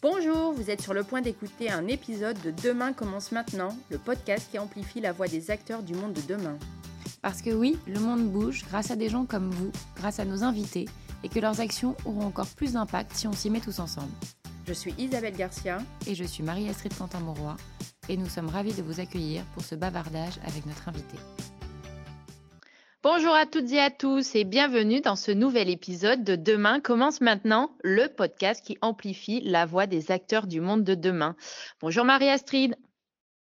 Bonjour, vous êtes sur le point d'écouter un épisode de Demain commence maintenant, le podcast qui amplifie la voix des acteurs du monde de demain. Parce que oui, le monde bouge grâce à des gens comme vous, grâce à nos invités, et que leurs actions auront encore plus d'impact si on s'y met tous ensemble. Je suis Isabelle Garcia. Et je suis Marie-Astrid Quentin-Mauroy, et nous sommes ravis de vous accueillir pour ce bavardage avec notre invité. Bonjour à toutes et à tous et bienvenue dans ce nouvel épisode de Demain commence maintenant, le podcast qui amplifie la voix des acteurs du monde de demain. Bonjour Marie-Astrid.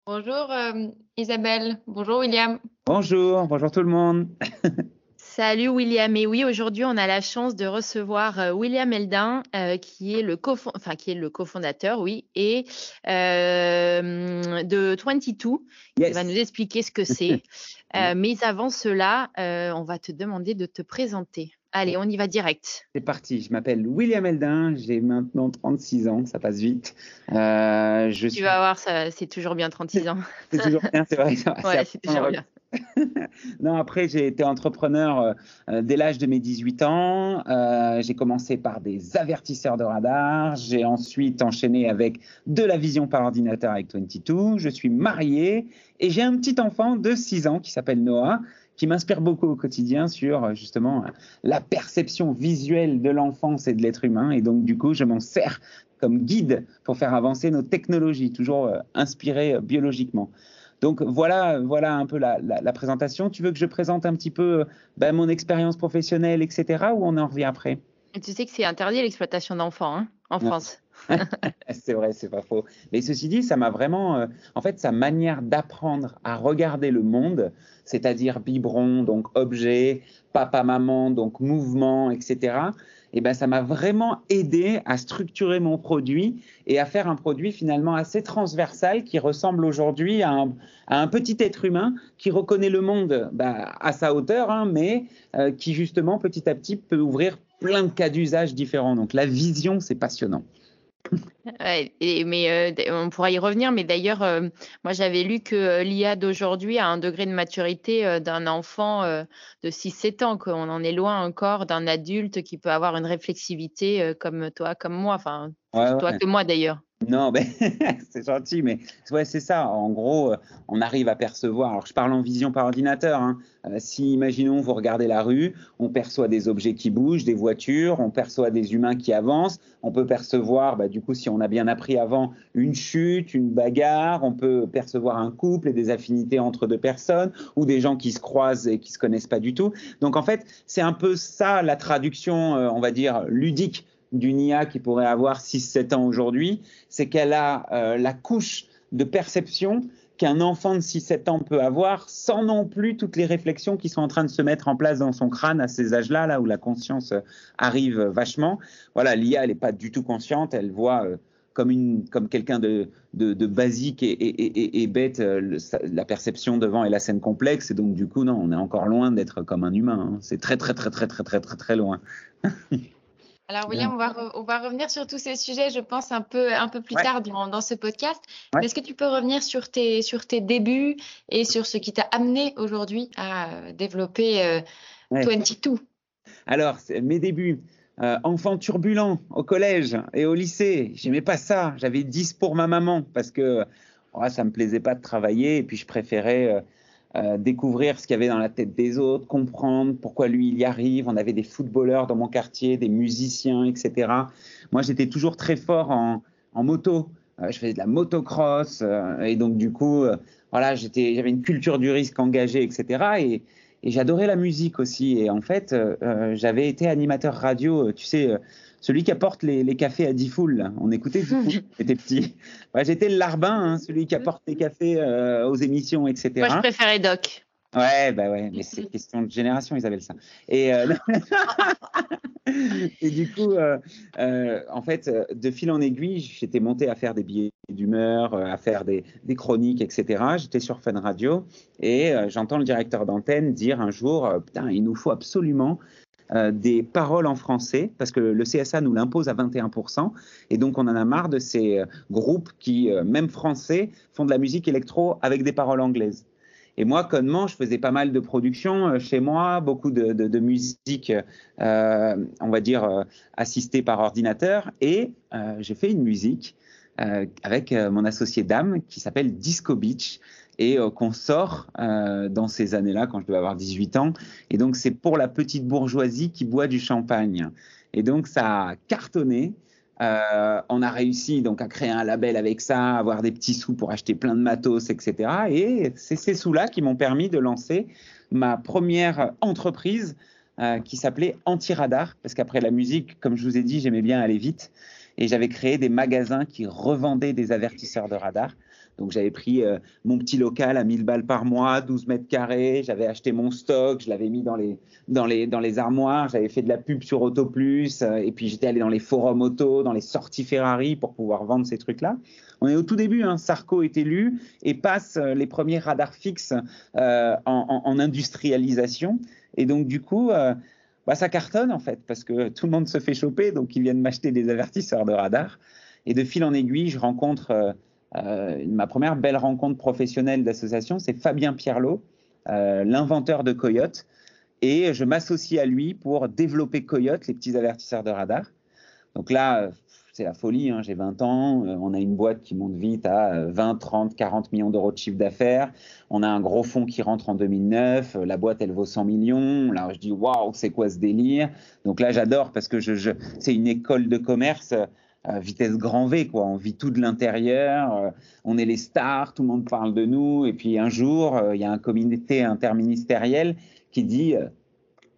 Bonjour euh, Isabelle. Bonjour William. Bonjour, bonjour tout le monde. Salut William. Et oui, aujourd'hui, on a la chance de recevoir euh, William Eldin, euh, qui est le enfin, qui est le cofondateur, oui, et euh, de 22. Il va nous expliquer ce que c'est. mais avant cela, on va te demander de te présenter. Allez, on y va direct. C'est parti. Je m'appelle William Eldin. J'ai maintenant 36 ans. Ça passe vite. je tu vas voir, c'est toujours bien 36 ans. c'est toujours bien, c'est vrai. ouais, c'est toujours bien. non, après, j'ai été entrepreneur euh, euh, dès l'âge de mes 18 ans. Euh, j'ai commencé par des avertisseurs de radar. J'ai ensuite enchaîné avec de la vision par ordinateur avec 22. Je suis marié et j'ai un petit enfant de 6 ans qui s'appelle Noah qui m'inspire beaucoup au quotidien sur justement la perception visuelle de l'enfance et de l'être humain. Et donc, du coup, je m'en sers comme guide pour faire avancer nos technologies, toujours inspirées biologiquement. Donc voilà, voilà un peu la, présentation. Tu veux que je présente un petit peu ben, mon expérience professionnelle, etc. Ou on en revient après? Tu sais que c'est interdit l'exploitation d'enfants hein, en France. c'est vrai, c'est pas faux. Mais ceci dit, ça m'a vraiment, euh, en fait, sa manière d'apprendre à regarder le monde, c'est-à-dire biberon, donc objet, papa, maman, donc mouvement, etc et ben, ça m'a vraiment aidé à structurer mon produit et à faire un produit finalement assez transversal qui ressemble aujourd'hui à, un, petit être humain qui reconnaît le monde bah, à sa hauteur, hein, mais euh, qui justement petit à petit peut ouvrir plein de cas d'usage différents. Donc la vision, c'est passionnant. Et, mais euh, on pourra y revenir, mais d'ailleurs, euh, moi j'avais lu que euh, l'IA d'aujourd'hui a un degré de maturité d'un enfant de 6-7 ans, qu'on en est loin encore d'un adulte qui peut avoir une réflexivité comme toi, comme moi, enfin, toi que moi d'ailleurs. Non, ben, c'est gentil, mais ouais, c'est ça. En gros, euh, on arrive à percevoir. Alors, je parle en vision par ordinateur. Hein. Euh, si, imaginons, vous regardez la rue, on perçoit des objets qui bougent, des voitures, on perçoit des humains qui avancent. On peut percevoir, bah, du coup, si on a bien appris avant, une chute, une bagarre. On peut percevoir un couple et des affinités entre deux personnes ou des gens qui se croisent et qui se connaissent pas du tout. Donc, en fait, c'est un peu ça la traduction, euh, on va dire, ludique d'une IA qui pourrait avoir 6-7 ans aujourd'hui, c'est qu'elle a euh, la couche de perception qu'un enfant de 6-7 ans peut avoir sans non plus toutes les réflexions qui sont en train de se mettre en place dans son crâne à ces âges-là, là où la conscience euh, arrive vachement. Voilà, l'IA, elle n'est pas du tout consciente, elle voit euh, comme, une, comme quelqu'un de, de, basique et, et, bête la perception devant et la scène complexe. Et donc, du coup, non, on est encore loin d'être comme un humain. Hein. C'est très, très, très, très, très, très, très, très loin. Alors William, on va, on va, revenir sur tous ces sujets, je pense, un peu, un peu plus tard dans, dans, ce podcast. Est-ce que tu peux revenir sur tes, sur tes débuts et sur ce qui t'a amené aujourd'hui à développer euh, 22 Alors, mes débuts. Euh, enfant turbulent au collège et au lycée, j'aimais pas ça. J'avais 10 pour ma maman parce que oh, ça me plaisait pas de travailler et puis je préférais euh, euh, découvrir ce qu'il y avait dans la tête des autres, comprendre pourquoi lui il y arrive. On avait des footballeurs dans mon quartier, des musiciens, etc. Moi, j'étais toujours très fort en, moto. Euh, je faisais de la motocross euh, et donc du coup, voilà, j'avais une culture du risque engagée, etc. Et, et j'adorais la musique aussi. Et en fait, j'avais été animateur radio, tu sais celui qui apporte les, cafés à Diffoul. On écoutait Diffoul, j'étais petit. J'étais le larbin, hein, celui qui apporte les cafés euh, aux émissions, etc. Moi, je préférais Doc. Ouais, bah ouais, mais c'est question de génération, Isabelle, ça. Et, euh, et du coup, euh, en fait, de fil en aiguille, j'étais monté à faire des billets d'humeur, à faire des, des, chroniques, etc. J'étais sur Fun Radio et j'entends le directeur d'antenne dire un jour, putain, il nous faut absolument euh, des paroles en français, parce que le CSA nous l'impose à 21%, et donc on en a marre de ces euh, groupes qui, euh, même français, font de la musique électro avec des paroles anglaises. Et moi, connement, je faisais pas mal de productions chez moi, beaucoup de, musique, on va dire, assistée par ordinateur. Et j'ai fait une musique avec mon associé Dame qui s'appelle Disco Beach et qu'on sort dans ces années-là, quand je devais avoir 18 ans. Et donc, c'est pour la petite bourgeoisie qui boit du champagne. Et donc, ça a cartonné. Euh, on a réussi donc à créer un label avec ça, avoir des petits sous pour acheter plein de matos, etc. Et c'est ces sous-là qui m'ont permis de lancer ma première entreprise euh, qui s'appelait Anti-Radar, parce qu'après la musique, comme je vous ai dit, j'aimais bien aller vite. Et j'avais créé des magasins qui revendaient des avertisseurs de radar. Donc j'avais pris euh, mon petit local à 1000 balles par mois, 12 mètres carrés, j'avais acheté mon stock, je l'avais mis dans les, dans, les, dans les armoires, j'avais fait de la pub sur Auto Plus, euh, et puis j'étais allé dans les forums auto, dans les sorties Ferrari pour pouvoir vendre ces trucs-là. On est au tout début, hein, Sarko est élu et passe euh, les premiers radars fixes en, en, industrialisation. Et donc du coup... Bah, ça cartonne en fait, parce que tout le monde se fait choper, donc ils viennent m'acheter des avertisseurs de radar. Et de fil en aiguille, je rencontre euh, ma première belle rencontre professionnelle d'association, c'est Fabien Pierlot, euh, l'inventeur de Coyote. Et je m'associe à lui pour développer Coyote, les petits avertisseurs de radar. Donc là, c'est la folie, hein, j'ai 20 ans, euh, on a une boîte qui monte vite à 20, 30, 40 millions d'euros de chiffre d'affaires, on a un gros fonds qui rentre en 2009, la boîte elle vaut 100 millions, là je dis waouh, c'est quoi ce délire? Donc là j'adore parce que je, c'est une école de commerce vitesse grand V, quoi. On vit tout de l'intérieur, euh, on est les stars, tout le monde parle de nous. Et puis un jour, euh, il y a un comité interministériel qui dit euh,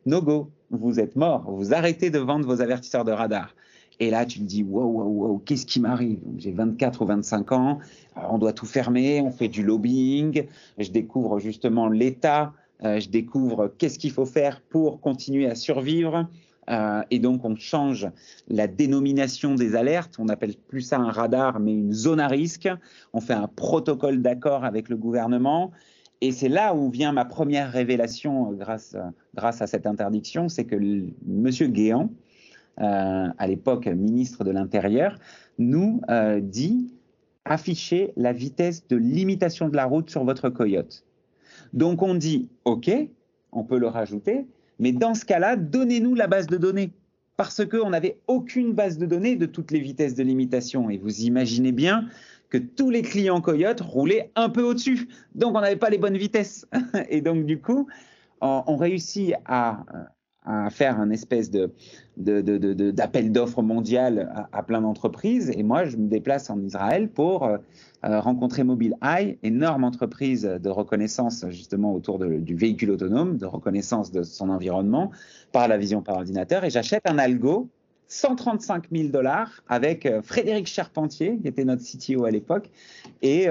No go, vous êtes mort, vous arrêtez de vendre vos avertisseurs de radar. Et là, tu te dis, wow, wow, wow, qu'est-ce qui m'arrive? J'ai 24 ou 25 ans, on doit tout fermer, on fait du lobbying, je découvre justement l'État, je découvre qu'est-ce qu'il faut faire pour continuer à survivre. Euh, et donc, on change la dénomination des alertes. On n'appelle plus ça un radar, mais une zone à risque. On fait un protocole d'accord avec le gouvernement. Et c'est là où vient ma première révélation grâce, grâce à cette interdiction, c'est que M. Guéant, euh, à l'époque ministre de l'Intérieur, nous euh, dit afficher la vitesse de limitation de la route sur votre coyote. Donc on dit OK, on peut le rajouter, mais dans ce cas-là, donnez-nous la base de données. Parce qu'on n'avait aucune base de données de toutes les vitesses de limitation. Et vous imaginez bien que tous les clients Coyote roulaient un peu au-dessus. Donc, on n'avait pas les bonnes vitesses. Et donc, du coup, on, réussit à, faire un espèce de, d'appel d'offres mondial à, plein d'entreprises. Et moi, je me déplace en Israël pour euh, euh, rencontrer Mobile Eye, énorme entreprise de reconnaissance justement autour du véhicule autonome, de reconnaissance de son environnement par la vision par ordinateur. Et j'achète un algo 135 000 dollars avec euh, Frédéric Charpentier, qui était notre CTO à l'époque. Et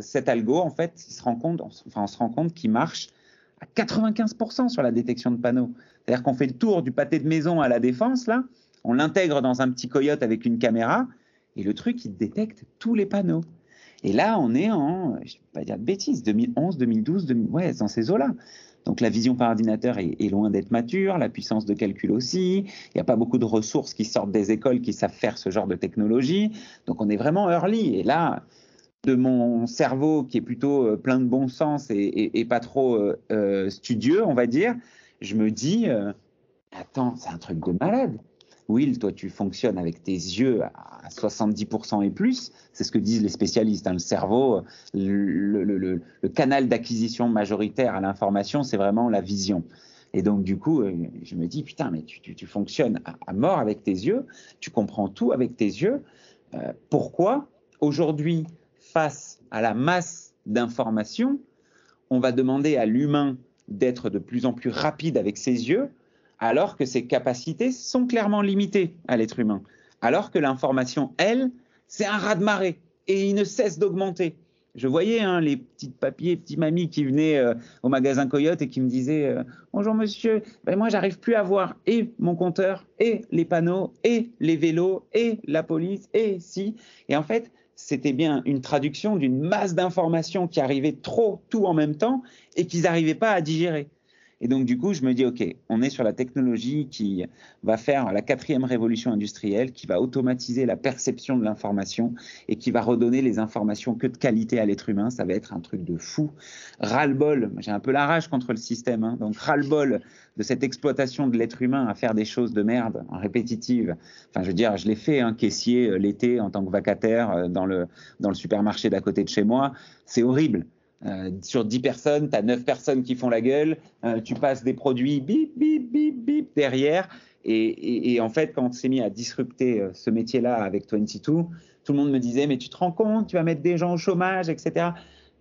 cet algo, en fait, on se rend compte qu'il marche à 95% sur la détection de panneaux. C'est-à-dire qu'on fait le tour du pâté de maison à la défense, là, on l'intègre dans un petit coyote avec une caméra, et le truc, il détecte tous les panneaux. Et là, on est en, je ne vais pas dire de bêtises, 2011, 2012, 2000, ouais, dans ces eaux-là. Donc la vision par ordinateur est, loin d'être mature, la puissance de calcul aussi. Il n'y a pas beaucoup de ressources qui sortent des écoles qui savent faire ce genre de technologie. Donc on est vraiment early. Et là, de mon cerveau qui est plutôt euh, plein de bon sens et, pas trop euh, euh, studieux, on va dire, je me dis, attends, c'est un truc de malade. Will, toi, tu fonctionnes avec tes yeux à 70% et plus. C'est ce que disent les spécialistes. Hein. Le cerveau, le, canal d'acquisition majoritaire à l'information, c'est vraiment la vision. Et donc, du coup, euh, je me dis, putain, mais tu, fonctionnes à, mort avec tes yeux, tu comprends tout avec tes yeux. Euh, pourquoi, aujourd'hui, face à la masse d'informations, on va demander à l'humain d'être de plus en plus rapide avec ses yeux alors que ses capacités sont clairement limitées à l'être humain. Alors que l'information, elle, c'est un raz-de-marée et il ne cesse d'augmenter. Je voyais hein, les petites papiers, petites mamies qui venaient euh, au magasin Coyote et qui me disaient euh, Bonjour monsieur, ben moi j'arrive plus à voir et mon compteur, et les panneaux, et les vélos, et la police, et si. Et en fait, c'était bien une traduction d'une masse d'informations qui arrivaient trop tout en même temps et qu'ils n'arrivaient pas à digérer. Et donc, du coup, je me dis, OK, on est sur la technologie qui va faire la quatrième révolution industrielle, qui va automatiser la perception de l'information et qui va redonner les informations que de qualité à l'être humain. Ça va être un truc de fou. Ras-le-bol, j'ai un peu la rage contre le système, hein. donc ras-le-bol de cette exploitation de l'être humain à faire des choses de merde, répétitives. Enfin, je veux dire, je l'ai fait, un hein, caissier euh, l'été en tant que vacataire euh, dans le, dans le supermarché d'à côté de chez moi. C'est horrible. Euh, sur 10 personnes, tu as 9 personnes qui font la gueule, euh, tu passes des produits bip, bip, bip, bip derrière. Et, en fait, quand on s'est mis à disrupter euh, ce métier-là avec 22, tout le monde me disait, mais tu te rends compte, tu vas mettre des gens au chômage, etc.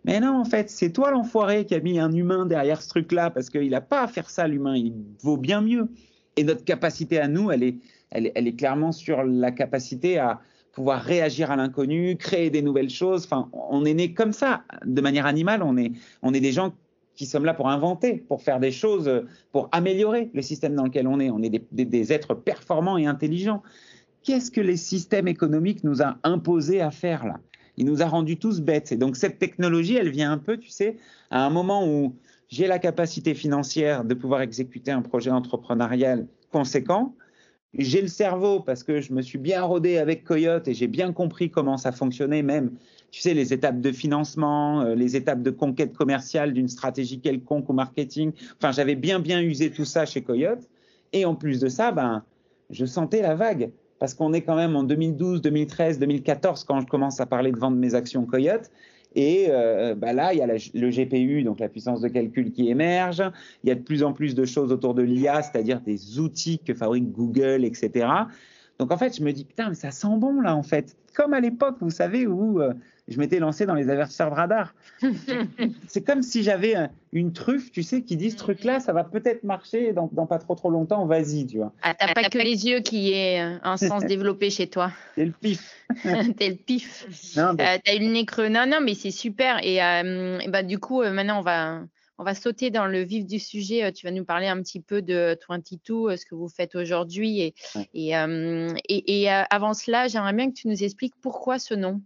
Mais non, en fait, c'est toi l'enfoiré qui a mis un humain derrière ce truc-là, parce qu'il n'a pas à faire ça, l'humain, il vaut bien mieux. Et notre capacité à nous, elle est, elle est clairement sur la capacité à, pouvoir réagir à l'inconnu, créer des nouvelles choses. Enfin, on est né comme ça, de manière animale. On est, on est des gens qui sommes là pour inventer, pour faire des choses, pour améliorer le système dans lequel on est. On est des, êtres performants et intelligents. Qu'est-ce que les systèmes économiques nous ont imposé à faire là? Il nous a rendus tous bêtes. Et donc cette technologie, elle vient un peu, tu sais, à un moment où j'ai la capacité financière de pouvoir exécuter un projet entrepreneurial conséquent, j'ai le cerveau parce que je me suis bien rodé avec Coyote et j'ai bien compris comment ça fonctionnait, même, tu sais, les étapes de financement, euh, les étapes de conquête commerciale d'une stratégie quelconque au marketing. Enfin, j'avais bien, bien usé tout ça chez Coyote. Et en plus de ça, ben, je sentais la vague parce qu'on est quand même en 2012, 2013, 2014 quand je commence à parler de vendre mes actions Coyote. Et euh, bah là, il y a le GPU, donc la puissance de calcul qui émerge. Il y a de plus en plus de choses autour de l'IA, c'est-à-dire des outils que fabrique Google, etc. Donc en fait, je me dis, putain, mais ça sent bon là, en fait. Comme à l'époque, vous savez, où euh, je m'étais lancé dans les avertisseurs de radar. c'est comme si j'avais une truffe, tu sais, qui dit ce truc-là, ça va peut-être marcher dans, dans, pas trop trop longtemps, vas-y, tu vois. Ah, t'as pas que les yeux qui aient euh, un sens développé chez toi. C'est le pif. T'es le pif. Non, mais... euh, t'as eu le nez creux. Non, non, mais c'est super. Et, euh, et bah, du coup, euh, maintenant, on va, on va sauter dans le vif du sujet. Tu vas nous parler un petit peu de 22, ce que vous faites aujourd'hui. Et, et, et, et avant cela, j'aimerais bien que tu nous expliques pourquoi ce nom.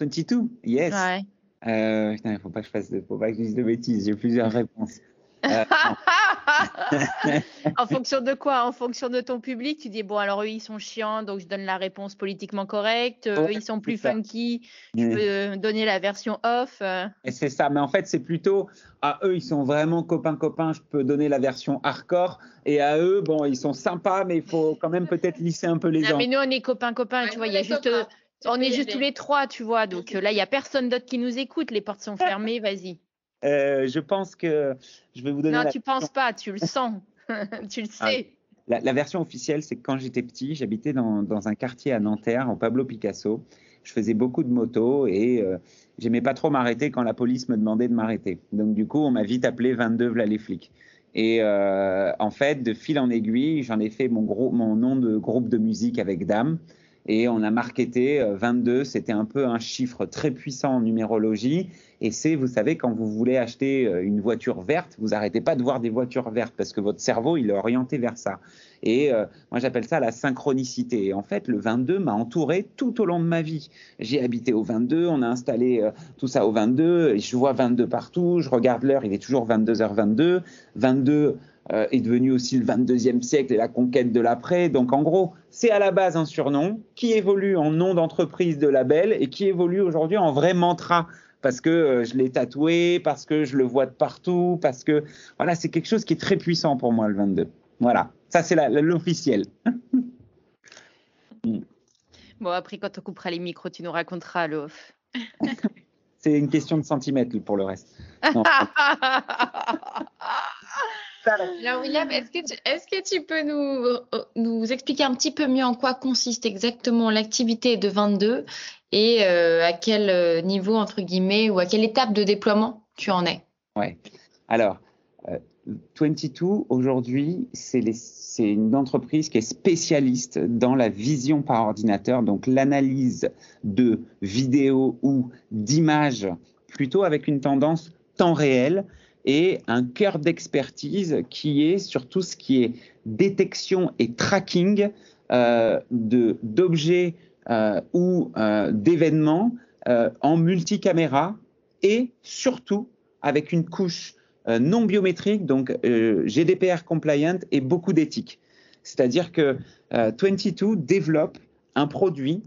22, yes. Ouais. Euh, putain, il faut pas que je fasse, faut pas que je dise de bêtises. J'ai plusieurs réponses. Euh, en fonction de quoi? En fonction de ton public, tu dis bon alors eux ils sont chiants, donc je donne la réponse politiquement correcte. eux ils sont plus funky, je peux donner la version off. Euh. Et c'est ça, mais en fait c'est plutôt à eux ils sont vraiment copains copains, je peux donner la version hardcore. Et à eux bon ils sont sympas, mais il faut quand même peut-être lisser un peu les gens. Mais nous on est copains copains, tu vois, il y a juste on est juste tous les trois, tu vois. Donc euh, là, il n'y a personne d'autre qui nous écoute. Les portes sont fermées. Vas-y. Euh, je pense que je vais vous donner. Non, tu tu penses pas. Tu le sens. tu le ah, sais. la, version officielle, c'est que quand j'étais petit, j'habitais dans, un quartier à Nanterre, en Pablo Picasso. Je faisais beaucoup de motos et euh, j'aimais pas trop m'arrêter quand la police me demandait de m'arrêter. Donc du coup, on m'a vite appelé 22 v'là les flics. Et en fait, de fil en aiguille, j'en ai fait mon, gros, mon nom de groupe de musique avec Dame et on a marketé 22, euh, c'était un peu un chiffre très puissant en numérologie. Et c'est, vous savez, quand vous voulez acheter euh, une voiture verte, vous n'arrêtez pas de voir des voitures vertes parce que votre cerveau, il est orienté vers ça. Et euh, moi, j'appelle ça la synchronicité. Et en fait, le 22 m'a entouré tout au long de ma vie. J'ai habité au 22, on a installé tout ça au 22, et je vois 22 partout, je regarde l'heure, il est toujours 22h22. 22 est devenu aussi le 22e siècle et la conquête de l'après. Donc en gros, c'est à la base un surnom qui évolue en nom d'entreprise de label et qui évolue aujourd'hui en vrai mantra parce que euh, je l'ai tatoué, parce que je le vois de partout, parce que voilà, c'est quelque chose qui est très puissant pour moi le 22. Voilà, ça c'est l'officiel. bon, après quand on coupera les micros, tu nous raconteras l'off. c'est une question de centimètres pour le reste. Alors William, est-ce que, tu, est-ce que tu peux nous, euh, nous expliquer un petit peu mieux en quoi consiste exactement l'activité de 22 et euh, à quel euh, niveau, entre guillemets, ou à quelle étape de déploiement tu en es? Ouais. Alors, 22, aujourd'hui, c'est, c'est une entreprise qui est spécialiste dans la vision par ordinateur, donc l'analyse de vidéos ou d'images, plutôt avec une tendance temps réel et un cœur d'expertise qui est sur tout ce qui est détection et tracking euh, d'objets euh, ou euh, d'événements en multicaméra et surtout avec une couche non biométrique, donc GDPR compliant et beaucoup d'éthique. C'est-à-dire que 22 développe un produit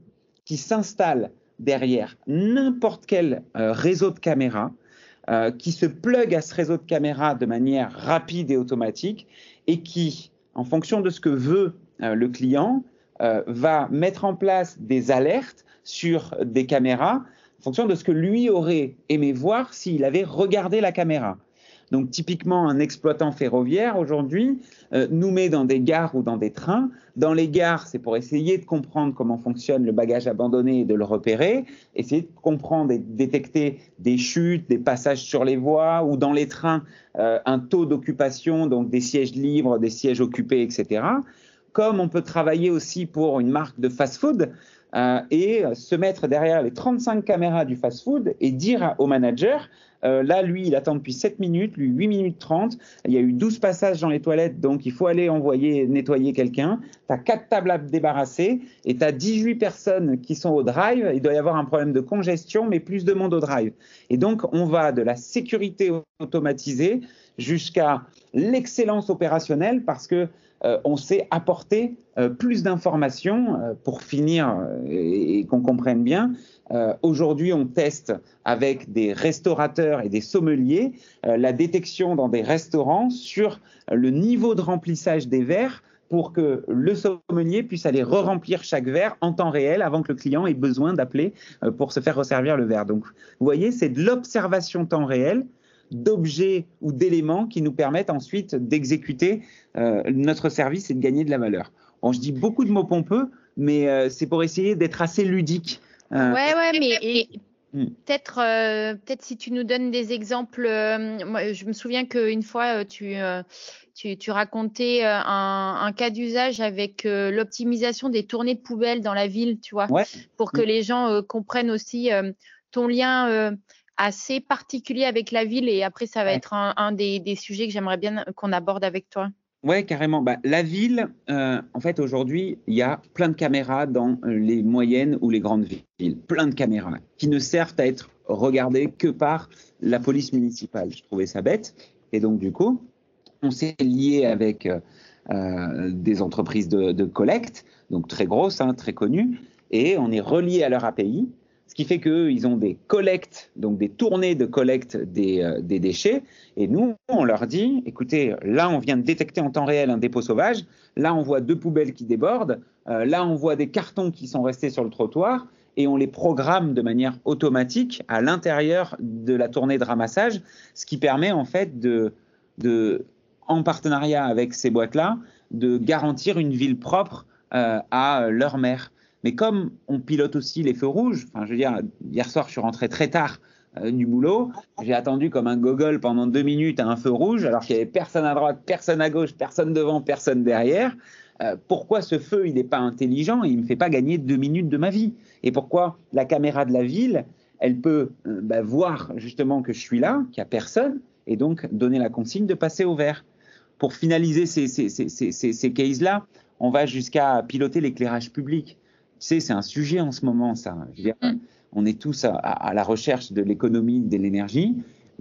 qui s'installe derrière n'importe quel réseau de caméras, qui se plug à ce réseau de caméras de manière rapide et automatique et qui, en fonction de ce que veut le client, va mettre en place des alertes sur des caméras en fonction de ce que lui aurait aimé voir s'il avait regardé la caméra. Donc typiquement, un exploitant ferroviaire aujourd'hui euh, nous met dans des gares ou dans des trains. Dans les gares, c'est pour essayer de comprendre comment fonctionne le bagage abandonné et de le repérer, essayer de comprendre et de détecter des chutes, des passages sur les voies ou dans les trains, euh, un taux d'occupation, donc des sièges libres, des sièges occupés, etc. Comme on peut travailler aussi pour une marque de fast-food, euh, et se mettre derrière les 35 caméras du fast-food et dire au manager, euh, là, lui, il attend depuis 7 minutes, lui 8 minutes 30, il y a eu 12 passages dans les toilettes, donc il faut aller envoyer nettoyer quelqu'un, tu as 4 tables à débarrasser et tu as 18 personnes qui sont au drive, il doit y avoir un problème de congestion, mais plus de monde au drive. Et donc, on va de la sécurité automatisée jusqu'à l'excellence opérationnelle parce que euh, on sait apporter euh, plus d'informations euh, pour finir et, qu'on comprenne bien. Aujourd'hui, on teste avec des restaurateurs et des sommeliers la détection dans des restaurants sur le niveau de remplissage des verres pour que le sommelier puisse aller re-remplir chaque verre en temps réel avant que le client ait besoin d'appeler pour se faire resservir le verre. Donc, vous voyez, c'est de l'observation temps réel d'objets ou d'éléments qui nous permettent ensuite d'exécuter euh, notre service et de gagner de la valeur. Bon, je dis beaucoup de mots pompeux, mais euh, c'est pour essayer d'être assez ludique. Euh, ouais, ouais, mais hmm. peut-être, peut-être si tu nous donnes des exemples. moi, je me souviens qu'une fois, tu, tu, racontais un, cas d'usage avec l'optimisation des tournées de poubelles dans la ville, tu vois, pour que hmm. les gens comprennent aussi ton lien assez particulier avec la ville et après ça va être un, des, sujets que j'aimerais bien qu'on aborde avec toi. Ouais, carrément. Bah, la ville, euh, en fait, aujourd'hui, il y a plein de caméras dans les moyennes ou les grandes villes. Plein de caméras qui ne servent à être regardées que par la police municipale. Je trouvais ça bête. Et donc, du coup, on s'est lié avec euh, des entreprises de, collecte, donc très grosses, hein, très connues, et on est relié à leur API ce qui fait qu'ils ont des collectes, donc des tournées de collecte des, euh, des, déchets. Et nous, on leur dit, écoutez, là, on vient de détecter en temps réel un dépôt sauvage. Là, on voit deux poubelles qui débordent. Euh, là, on voit des cartons qui sont restés sur le trottoir. Et on les programme de manière automatique à l'intérieur de la tournée de ramassage, ce qui permet en fait de en partenariat avec ces boîtes-là, de garantir une ville propre euh, à leur maire. Mais comme on pilote aussi les feux rouges, enfin, je veux dire, hier soir, je suis rentré très tard euh, du boulot. J'ai attendu comme un gogol pendant deux minutes à un feu rouge, alors qu'il n'y avait personne à droite, personne à gauche, personne devant, personne derrière. Euh, pourquoi ce feu, il n'est pas intelligent et il ne me fait pas gagner deux minutes de ma vie? Et pourquoi la caméra de la ville, elle peut euh, bah, voir justement que je suis là, qu'il n'y a personne, et donc donner la consigne de passer au vert? Pour finaliser ces, ces, ces, ces cases-là, on va jusqu'à piloter l'éclairage public. Tu sais, c'est un sujet en ce moment, ça. Mm. On est tous à, la recherche de l'économie, de l'énergie.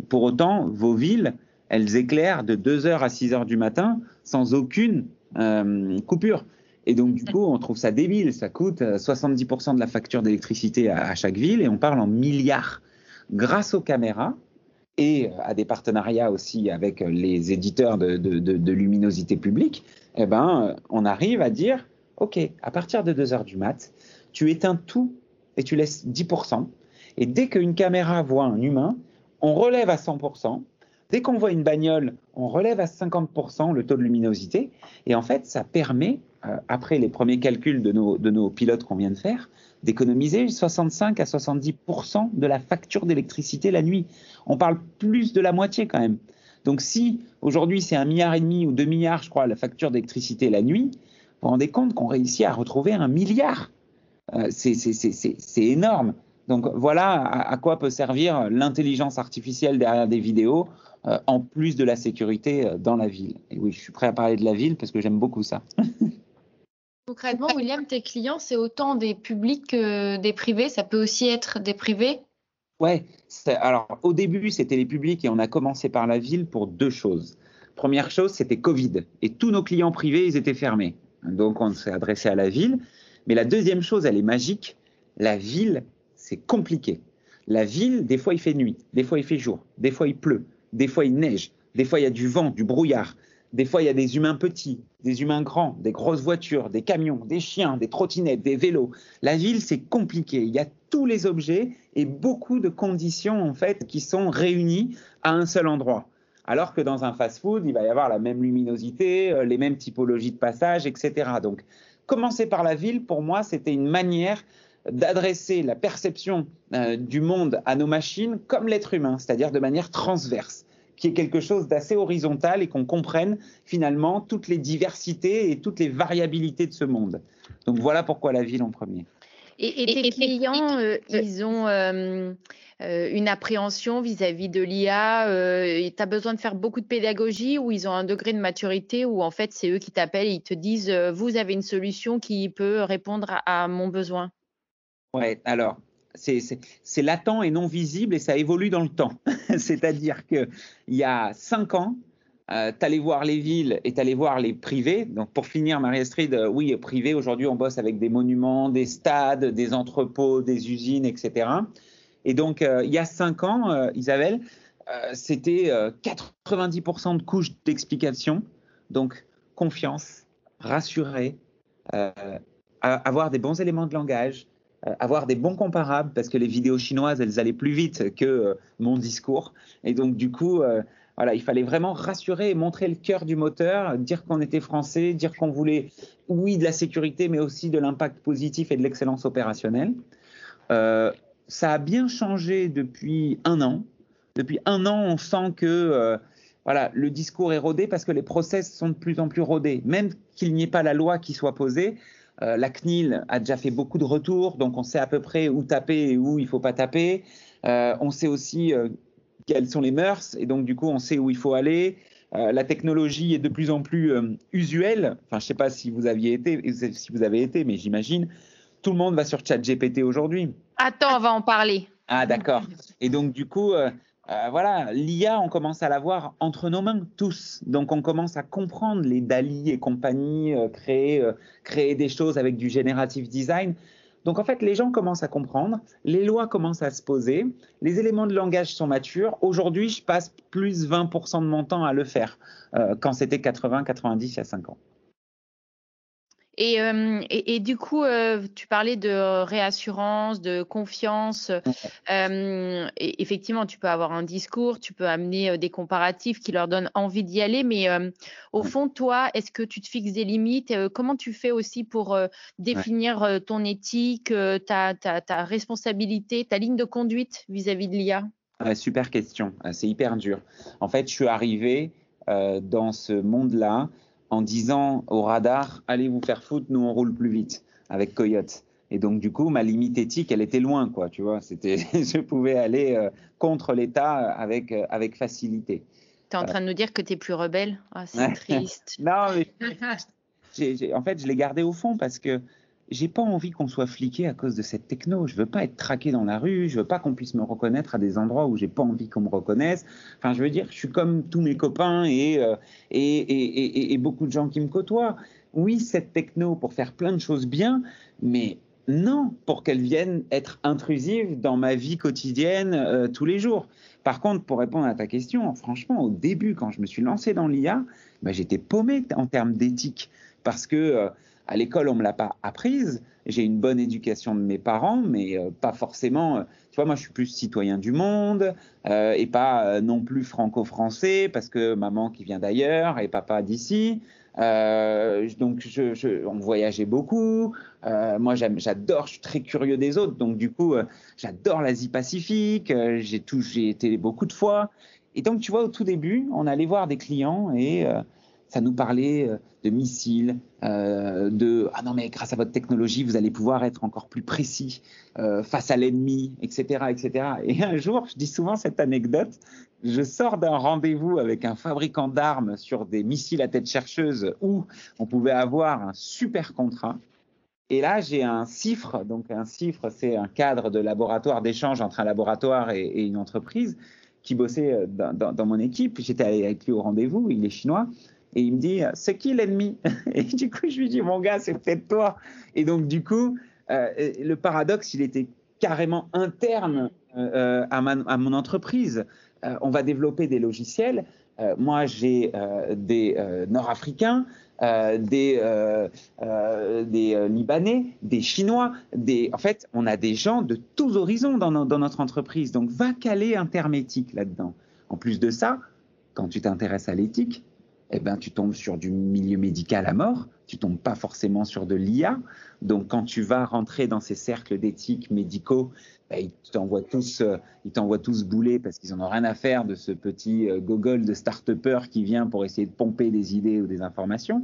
Pour autant, vos villes, elles éclairent de 2h à 6h du matin sans aucune euh, coupure. Et donc, du coup, on trouve ça débile. Ça coûte 70% euh, de la facture d'électricité à, chaque ville et on parle en milliards. Grâce aux caméras et à des partenariats aussi avec les éditeurs de, de luminosité publique, eh ben, on arrive à dire OK, à partir de 2 heures du mat, tu éteins tout et tu laisses 10%. Et dès qu'une caméra voit un humain, on relève à 100%. Dès qu'on voit une bagnole, on relève à 50% le taux de luminosité. Et en fait, ça permet, euh, après les premiers calculs de nos, de nos pilotes qu'on vient de faire, d'économiser 65 à 70% de la facture d'électricité la nuit. On parle plus de la moitié quand même. Donc si aujourd'hui c'est un milliard et demi ou deux milliards, je crois, la facture d'électricité la nuit, vous vous rendez compte qu'on réussit à retrouver un milliard euh, C'est énorme. Donc voilà à, quoi peut servir l'intelligence artificielle derrière des vidéos, euh, en plus de la sécurité euh, dans la ville. Et oui, je suis prêt à parler de la ville parce que j'aime beaucoup ça. Concrètement, William, tes clients, c'est autant des publics que des privés? Ça peut aussi être des privés? Ouais, alors au début, c'était les publics et on a commencé par la ville pour deux choses. Première chose, c'était Covid et tous nos clients privés, ils étaient fermés. Donc on s'est adressé à la ville. Mais la deuxième chose, elle est magique. La ville, c'est compliqué. La ville, des fois, il fait nuit, des fois, il fait jour, des fois, il pleut, des fois, il neige, des fois, il y a du vent, du brouillard. Des fois, il y a des humains petits, des humains grands, des grosses voitures, des camions, des chiens, des trottinettes, des vélos. La ville, c'est compliqué. Il y a tous les objets et beaucoup de conditions, en fait, qui sont réunies à un seul endroit. Alors que dans un fast-food, il va y avoir la même luminosité, euh, les mêmes typologies de passage, etc. Donc, commencer par la ville, pour moi, c'était une manière d'adresser la perception euh, du monde à nos machines comme l'être humain, c'est-à-dire de manière transverse qui est quelque chose d'assez horizontal et qu'on comprenne finalement toutes les diversités et toutes les variabilités de ce monde. Donc voilà pourquoi la ville en premier. Et, tes clients, euh, ils ont euh, euh, une appréhension vis-à-vis de l'IA Tu as besoin de faire beaucoup de pédagogie ou ils ont un degré de maturité où en fait c'est eux qui t'appellent et ils te disent vous avez une solution qui peut répondre à, à mon besoin Ouais, alors c'est latent et non visible et ça évolue dans le temps. C'est-à-dire qu'il y a cinq ans, euh, tu allais voir les villes et tu allais voir les privés. Donc, pour finir, Marie-Astrid, euh, oui, privé, aujourd'hui, on bosse avec des monuments, des stades, des entrepôts, des usines, etc. Et donc, euh, il y a cinq ans, Isabelle, c'était 90% de couches d'explication. Donc, confiance, rassurer, avoir des bons éléments de langage, euh, avoir des bons comparables parce que les vidéos chinoises, elles allaient plus vite que euh, mon discours. Et donc, du coup, euh, il fallait vraiment rassurer et montrer le cœur du moteur, dire qu'on était français, dire qu'on voulait, oui, de la sécurité, mais aussi de l'impact positif et de l'excellence opérationnelle. ça a bien changé depuis un an. Depuis un an, on sent que voilà, le discours est rodé parce que les process sont de plus en plus rodés. Même qu'il n'y ait pas la loi qui soit posée, euh, la CNIL a déjà fait beaucoup de retours, donc on sait à peu près où taper et où il ne faut pas taper. Euh, on sait aussi euh, quelles sont les mœurs, et donc du coup on sait où il faut aller. la technologie est de plus en plus usuelle. Enfin, je ne sais pas si vous aviez été, si vous avez été, mais j'imagine. Tout le monde va sur ChatGPT aujourd'hui. Attends, on va en parler. Ah, d'accord. Et donc, du coup, euh, voilà, l'IA, on commence à l'avoir entre nos mains tous. Donc, on commence à comprendre les DALI et compagnie, euh, créer, euh, créer des choses avec du generative design. Donc, en fait, les gens commencent à comprendre, les lois commencent à se poser, les éléments de langage sont matures. Aujourd'hui, je passe plus 20% de mon temps à le faire quand c'était 80, 90 il y a 5 ans. Euh, et, et, du coup, euh, tu parlais de réassurance, de confiance. Euh, et effectivement, tu peux avoir un discours, tu peux amener des comparatifs qui leur donnent envie d'y aller. Mais au fond, toi, est-ce que tu te fixes des limites? Comment tu fais aussi pour définir ton éthique, ta, ta, ta, responsabilité, ta ligne de conduite vis-à-vis de l'IA Super question. C'est hyper dur. En fait, je suis arrivé dans ce monde-là en disant au radar allez vous faire foutre, nous on roule plus vite avec Coyote. Et donc du coup, ma limite éthique, elle était loin, quoi. Tu vois, c'était, je pouvais aller euh, contre l'État avec euh, avec facilité. Tu es en train de nous dire que tu es plus rebelle? Ah, C'est triste. non, mais en fait, je l'ai gardé au fond parce que j'ai pas envie qu'on soit fliqué à cause de cette techno. Je veux pas être traqué dans la rue. Je veux pas qu'on puisse me reconnaître à des endroits où j'ai pas envie qu'on me reconnaisse. Enfin, je veux dire, je suis comme tous mes copains et, euh, et, et, et, beaucoup de gens qui me côtoient. Oui, cette techno pour faire plein de choses bien, mais non pour qu'elle vienne être intrusive dans ma vie quotidienne euh, tous les jours. Par contre, pour répondre à ta question, franchement, au début, quand je me suis lancé dans l'IA, ben, j'étais paumé en termes d'éthique parce que euh, à l'école, on me l'a pas apprise. J'ai une bonne éducation de mes parents, mais euh, pas forcément. Euh, tu vois, moi, je suis plus citoyen du monde euh, et pas non plus franco-français parce que maman qui vient d'ailleurs et papa d'ici. donc, on voyageait beaucoup. moi, j'adore, je suis très curieux des autres. Donc, du coup, j'adore l'Asie-Pacifique. j'ai été beaucoup de fois. Et donc, tu vois, au tout début, on allait voir des clients et ça nous parlait euh, de missiles, euh, de ah non mais grâce à votre technologie vous allez pouvoir être encore plus précis euh, face à l'ennemi, etc., etc. Et un jour, je dis souvent cette anecdote, je sors d'un rendez-vous avec un fabricant d'armes sur des missiles à tête chercheuse où on pouvait avoir un super contrat. Et là, j'ai un CIFRE. Donc, un CIFRE, c'est un cadre de laboratoire d'échange entre un laboratoire et, une entreprise qui bossait euh, dans, mon équipe. J'étais avec lui au rendez-vous. Il est chinois. Et il me dit, c'est qui l'ennemi? Et du coup, je lui dis, mon gars, c'est peut-être toi. Et donc, du coup, euh, le paradoxe, il était carrément interne euh, à, mon entreprise. on va développer des logiciels. moi, j'ai des Nord-Africains euh, des, euh, euh, Libanais, des Chinois, en fait, on a des gens de tous horizons dans, dans notre entreprise. Donc, va caler éthique là-dedans. En plus de ça, quand tu t'intéresses à l'éthique, eh ben, tu tombes sur du milieu médical à mort, tu tombes pas forcément sur de l'IA. Donc, quand tu vas rentrer dans ces cercles d'éthique médicaux, ben, ils t'envoient tous, euh, ils t'envoient tous bouler parce qu'ils n'en ont rien à faire de ce petit euh, gogol de start-upper qui vient pour essayer de pomper des idées ou des informations.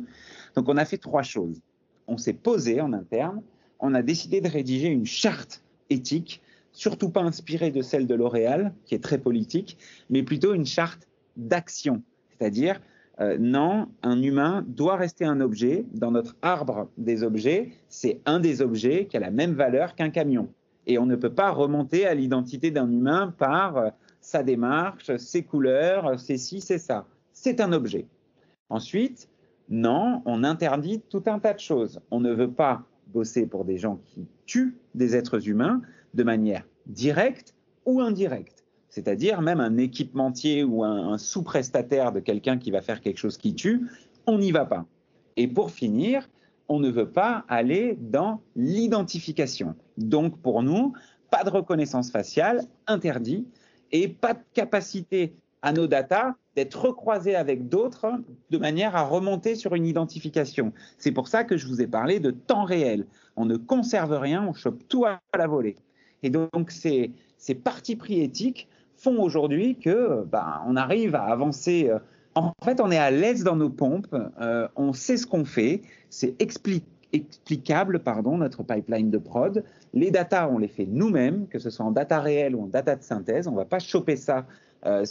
Donc, on a fait trois choses. On s'est posé en interne, on a décidé de rédiger une charte éthique, surtout pas inspirée de celle de L'Oréal, qui est très politique, mais plutôt une charte d'action, c'est-à-dire euh, non, un humain doit rester un objet. Dans notre arbre des objets, c'est un des objets qui a la même valeur qu'un camion. Et on ne peut pas remonter à l'identité d'un humain par euh, sa démarche, ses couleurs, c'est ci, c'est ça. C'est un objet. Ensuite, non, on interdit tout un tas de choses. On ne veut pas bosser pour des gens qui tuent des êtres humains de manière directe ou indirecte c'est-à-dire même un équipementier ou un, sous-prestataire de quelqu'un qui va faire quelque chose qui tue, on n'y va pas. Et pour finir, on ne veut pas aller dans l'identification. Donc pour nous, pas de reconnaissance faciale, interdit, et pas de capacité à nos data d'être recroisés avec d'autres de manière à remonter sur une identification. C'est pour ça que je vous ai parlé de temps réel. On ne conserve rien, on chope tout à la volée. Et donc ces, ces partis pris éthiques font aujourd'hui que ben, on arrive à avancer. Euh, en fait, on est à l'aise dans nos pompes, euh, on sait ce qu'on fait, c'est explicable, pardon, notre pipeline de prod. Les data, on les fait nous-mêmes, que ce soit en data réelle ou en data de synthèse. On ne va pas choper ça euh,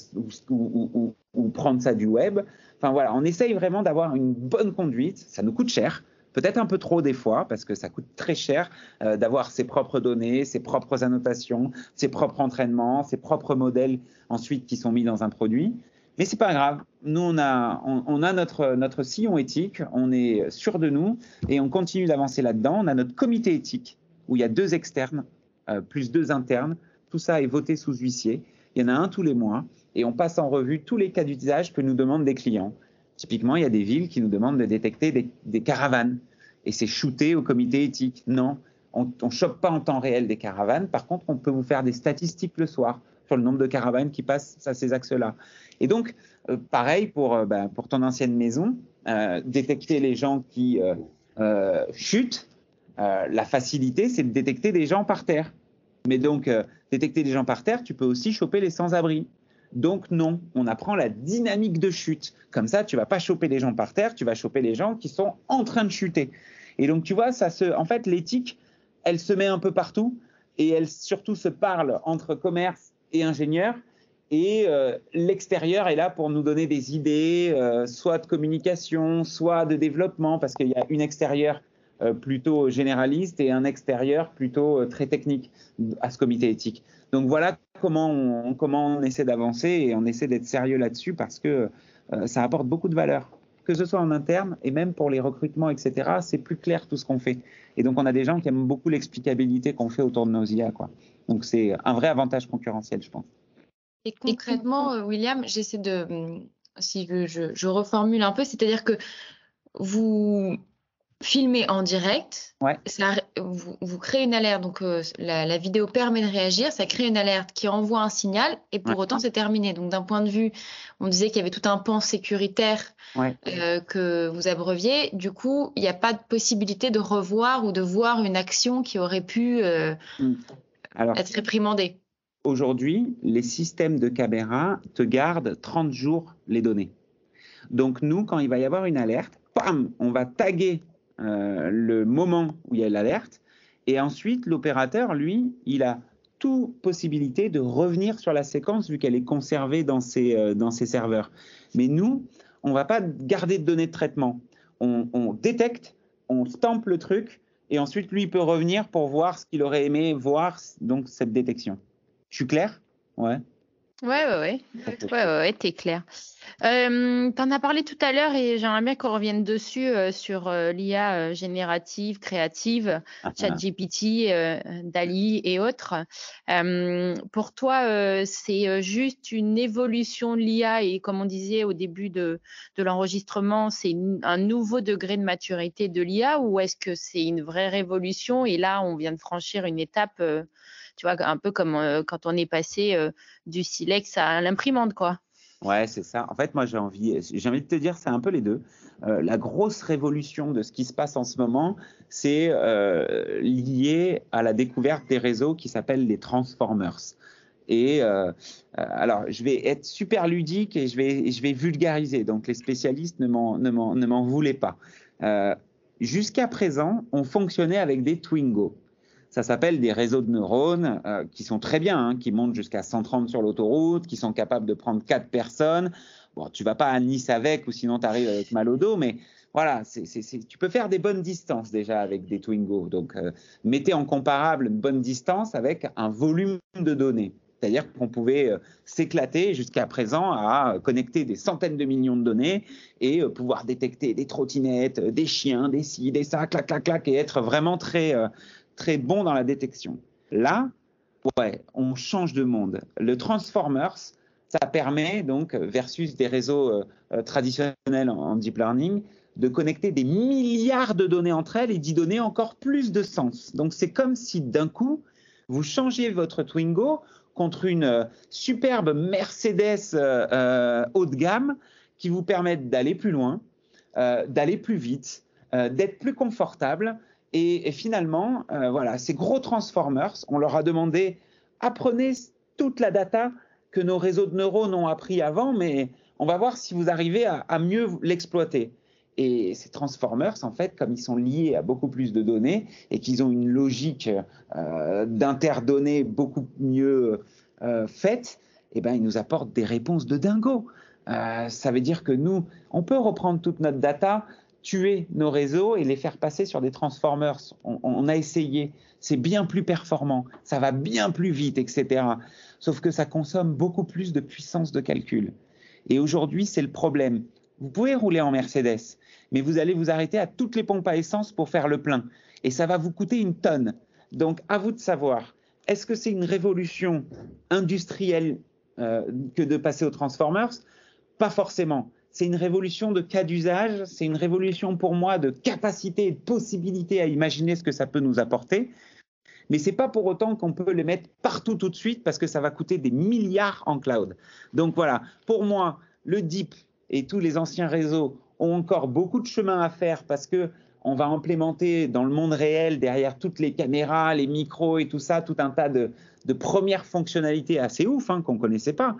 ou, prendre ça du web. Enfin voilà, on essaye vraiment d'avoir une bonne conduite. Ça nous coûte cher peut-être un peu trop des fois, parce que ça coûte très cher euh, d'avoir ses propres données, ses propres annotations, ses propres entraînements, ses propres modèles ensuite qui sont mis dans un produit. Mais c'est pas grave. Nous, on a, on, a notre, notre sillon éthique, on est sûr de nous et on continue d'avancer là-dedans. On a notre comité éthique où il y a deux externes euh, plus deux internes. Tout ça est voté sous huissier. Il y en a un tous les mois et on passe en revue tous les cas d'usage que nous demandent des clients. Typiquement, il y a des villes qui nous demandent de détecter des, caravanes et c'est shooté au comité éthique. Non, on ne chope pas en temps réel des caravanes. Par contre, on peut vous faire des statistiques le soir sur le nombre de caravanes qui passent à ces axes-là. Et donc, euh, pareil pour, euh, ben, pour ton ancienne maison, euh, détecter les gens qui chutent, la facilité, c'est de détecter des gens par terre. Mais donc, détecter des gens par terre, tu peux aussi choper les sans-abri. Donc non, on apprend la dynamique de chute. Comme ça, tu vas pas choper les gens par terre, tu vas choper les gens qui sont en train de chuter. Et donc tu vois, ça se, en fait, l'éthique, elle se met un peu partout et elle surtout se parle entre commerce et ingénieurs. Et euh, l'extérieur est là pour nous donner des idées, euh, soit de communication, soit de développement, parce qu'il y a une extérieure euh, plutôt généraliste et un extérieur plutôt très technique à ce comité éthique. Donc voilà comment on, essaie d'avancer et on essaie d'être sérieux là-dessus parce que euh, ça apporte beaucoup de valeur. Que ce soit en interne et même pour les recrutements, etc., c'est plus clair tout ce qu'on fait. Et donc on a des gens qui aiment beaucoup l'explicabilité qu'on fait autour de nos IA. Donc c'est un vrai avantage concurrentiel, je pense. Et concrètement, euh, William, j'essaie de, si je, je reformule un peu, c'est-à-dire que vous filmé en direct. Ça, vous, créez une alerte, donc euh, la, vidéo permet de réagir, ça crée une alerte qui envoie un signal et pour autant c'est terminé. Donc d'un point de vue, on disait qu'il y avait tout un pan sécuritaire euh, que vous abreuviez. Du coup, il n'y a pas de possibilité de revoir ou de voir une action qui aurait pu euh, hmm. être réprimandée. Aujourd'hui, les systèmes de caméra te gardent 30 jours les données. Donc nous, quand il va y avoir une alerte, pam, on va taguer le moment où il y a l'alerte. Et ensuite, l'opérateur, lui, il a toute possibilité de revenir sur la séquence vu qu'elle est conservée dans ses, euh, dans ses serveurs. Mais nous, on ne va pas garder de données de traitement. On, détecte, on stampe le truc Et ensuite, lui, il peut revenir pour voir ce qu'il aurait aimé voir, donc cette détection. Je suis clair? Ouais. Ouais, ouais, ouais. Ouais, ouais, t'es clair. Euh, tu en as parlé tout à l'heure et j'aimerais bien qu'on revienne dessus euh, sur euh, l'IA euh, générative, créative, ah, ChatGPT, Dali et autres. pour toi, c'est juste une évolution de l'IA et comme on disait au début de, de l'enregistrement, c'est un nouveau degré de maturité de l'IA ou est-ce que c'est une vraie révolution et là, on vient de franchir une étape tu vois, un peu comme euh, quand on est passé euh, du silex à l'imprimante, quoi. Ouais, c'est ça. En fait, moi, j'ai envie, j'ai de te dire, c'est un peu les deux. Euh, la grosse révolution de ce qui se passe en ce moment, c'est lié à la découverte des réseaux qui s'appellent les transformers. Et alors, je vais être super ludique et je vais, je vais vulgariser. Donc, les spécialistes ne m'en voulaient pas. Jusqu'à présent, on fonctionnait avec des Twingo. Ça s'appelle des réseaux de neurones euh, qui sont très bien, hein, qui montent jusqu'à 130 sur l'autoroute, qui sont capables de prendre quatre personnes. Bon, tu vas pas à Nice avec, ou sinon tu arrives avec mal au dos, mais voilà, tu peux faire des bonnes distances déjà avec des Twingo. Donc, euh, mettez en comparable une bonne distance avec un volume de données. C'est-à-dire qu'on pouvait euh, s'éclater jusqu'à présent à connecter des centaines de millions de données et pouvoir détecter des trottinettes, des chiens, des ci, des ça, clac, clac, clac, et être vraiment très, très bon dans la détection. Là, ouais, on change de monde. Le Transformers, ça permet donc, versus des réseaux euh, euh, traditionnels en, deep learning, de connecter des milliards de données entre elles et d'y donner encore plus de sens. Donc c'est comme si d'un coup, vous changiez votre Twingo contre une euh, superbe Mercedes haut de gamme qui vous permettent d'aller plus loin, d'aller plus vite, d'être plus confortable et, finalement, euh, voilà, ces gros transformers, on leur a demandé apprenez toute la data que nos réseaux de neurones ont appris avant, mais on va voir si vous arrivez à, mieux l'exploiter. Et ces transformers, en fait, comme ils sont liés à beaucoup plus de données et qu'ils ont une logique euh, d'interdonnées beaucoup mieux euh, faite, eh ben, ils nous apportent des réponses de dingo. ça veut dire que nous, on peut reprendre toute notre data, tuer nos réseaux et les faire passer sur des transformers. On, a essayé, c'est bien plus performant, ça va bien plus vite, etc. Sauf que ça consomme beaucoup plus de puissance de calcul. Et aujourd'hui, c'est le problème. Vous pouvez rouler en Mercedes, mais vous allez vous arrêter à toutes les pompes à essence pour faire le plein. Et ça va vous coûter une tonne. Donc, à vous de savoir, est-ce que c'est une révolution industrielle euh, que de passer aux Transformers? Pas forcément c'est une révolution de cas d'usage, c'est une révolution pour moi de capacité et de possibilité à imaginer ce que ça peut nous apporter. Mais c'est pas pour autant qu'on peut les mettre partout tout de suite parce que ça va coûter des milliards en cloud. Donc voilà, pour moi, le DIP et tous les anciens réseaux ont encore beaucoup de chemin à faire parce que on va implémenter dans le monde réel, derrière toutes les caméras, les micros et tout ça, tout un tas de, premières fonctionnalités assez ouf hein, qu'on connaissait pas.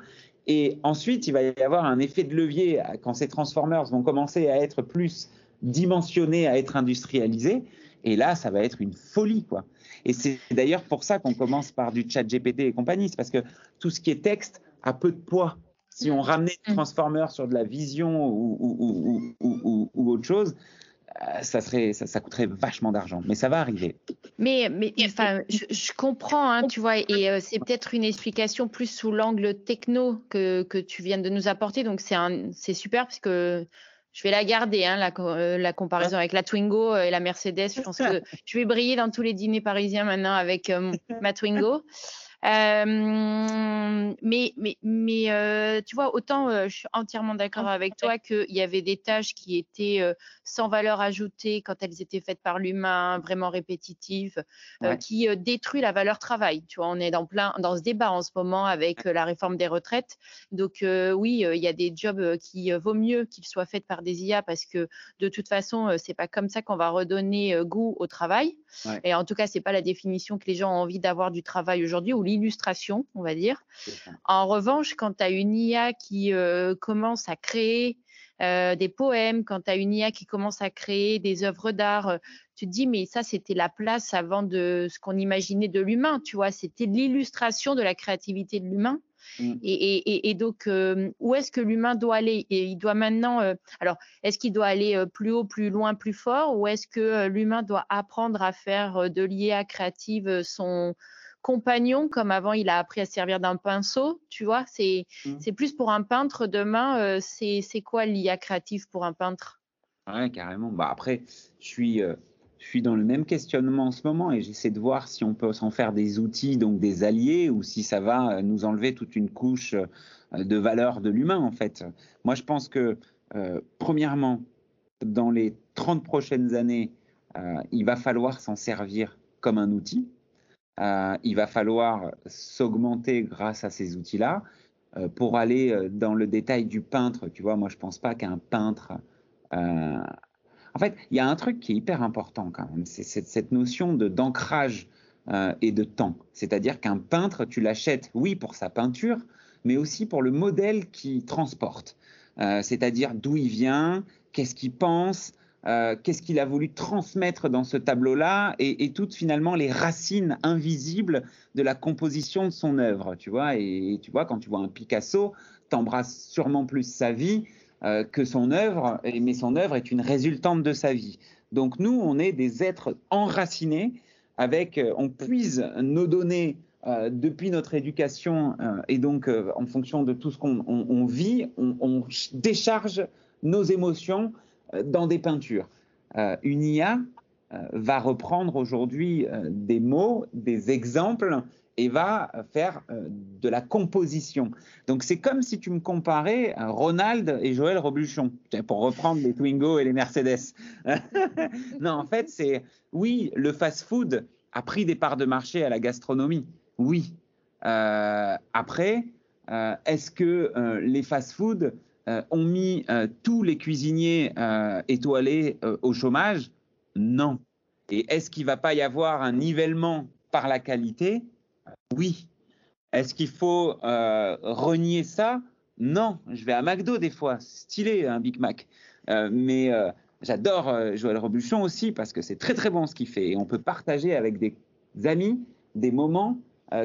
Et ensuite, il va y avoir un effet de levier quand ces transformers vont commencer à être plus dimensionnés, à être industrialisés. Et là, ça va être une folie, quoi. Et c'est d'ailleurs pour ça qu'on commence par du chat GPT et compagnie. C'est parce que tout ce qui est texte a peu de poids. Si on ramenait des mm. transformers sur de la vision ou, ou, ou, ou autre chose, ça, serait, ça, coûterait vachement d'argent, mais ça va arriver. Mais, mais enfin, je, comprends, hein, tu vois, et euh, c'est peut-être une explication plus sous l'angle techno que, que, tu viens de nous apporter, donc c'est super parce que je vais la garder, hein, la, euh, la, comparaison avec la Twingo et la Mercedes. Je pense que je vais briller dans tous les dîners parisiens maintenant avec ma Twingo. Euh, mais mais, mais euh, tu vois, autant euh, je suis entièrement d'accord avec toi qu'il y avait des tâches qui étaient sans valeur ajoutée quand elles étaient faites par l'humain, vraiment répétitives, qui détruisent la valeur travail. Tu vois, on est dans plein dans ce débat en ce moment avec la réforme des retraites. Donc oui, il y a des jobs qui vaut mieux qu'ils soient faits par des IA parce que de toute façon, c'est pas comme ça qu'on va redonner goût au travail. Et en tout cas, c'est pas la définition que les gens ont envie d'avoir du travail aujourd'hui ou l'illustration, on va dire. En revanche, quand tu as une IA qui euh, commence à créer des poèmes, quand tu as une IA qui commence à créer des œuvres d'art, tu te dis, mais ça, c'était la place avant de ce qu'on imaginait de l'humain, tu vois, c'était l'illustration de la créativité de l'humain. Mmh. Et, donc, où est-ce que l'humain doit aller? Et Il doit maintenant. alors, est-ce qu'il doit aller plus haut, plus loin, plus fort, ou est-ce que l'humain doit apprendre à faire de l'IA créative son compagnon, comme avant il a appris à servir d'un pinceau, tu vois C'est mmh. plus pour un peintre demain. c'est quoi l'IA créative pour un peintre? Ouais, carrément. Bah après, je suis je suis dans le même questionnement en ce moment et j'essaie de voir si on peut s'en faire des outils, donc des alliés, ou si ça va nous enlever toute une couche euh, de valeur de l'humain, en fait. Moi, je pense que, euh, premièrement, dans les 30 prochaines années, euh, il va falloir s'en servir comme un outil. Il va falloir s'augmenter grâce à ces outils-là. pour aller dans le détail du peintre, tu vois, moi, je pense pas qu'un peintre en fait, il y a un truc qui est hyper important quand même, c'est cette notion d'ancrage euh, et de temps. C'est-à-dire qu'un peintre, tu l'achètes, oui, pour sa peinture, mais aussi pour le modèle qu'il transporte. Euh, c'est-à-dire d'où il vient, qu'est-ce qu'il pense, euh, qu'est-ce qu'il a voulu transmettre dans ce tableau-là, et, toutes finalement les racines invisibles de la composition de son œuvre. Tu vois, et, tu vois, quand tu vois un Picasso, t'embrasses sûrement plus sa vie euh, que son œuvre, mais son œuvre est une résultante de sa vie. Donc nous, on est des êtres enracinés, avec, euh, on puise nos données depuis notre éducation et donc en fonction de tout ce qu'on vit, on, décharge nos émotions dans des peintures. une IA va reprendre aujourd'hui des mots, des exemples et va faire euh, de la composition. Donc c'est comme si tu me comparais Ronald et Joël Robuchon, pour reprendre les Twingo et les Mercedes. non, en fait, c'est oui, le fast-food a pris des parts de marché à la gastronomie. Oui. Euh, après, euh, est-ce que les fast-food ont mis tous les cuisiniers étoilés au chômage? Non. Et est-ce qu'il ne va pas y avoir un nivellement par la qualité? Oui. Est-ce qu'il faut euh, renier ça? Non. Je vais à McDo des fois, stylé un Big Mac. Euh, mais euh, j'adore Joël Robuchon aussi parce que c'est très très bon ce qu'il fait et on peut partager avec des amis des moments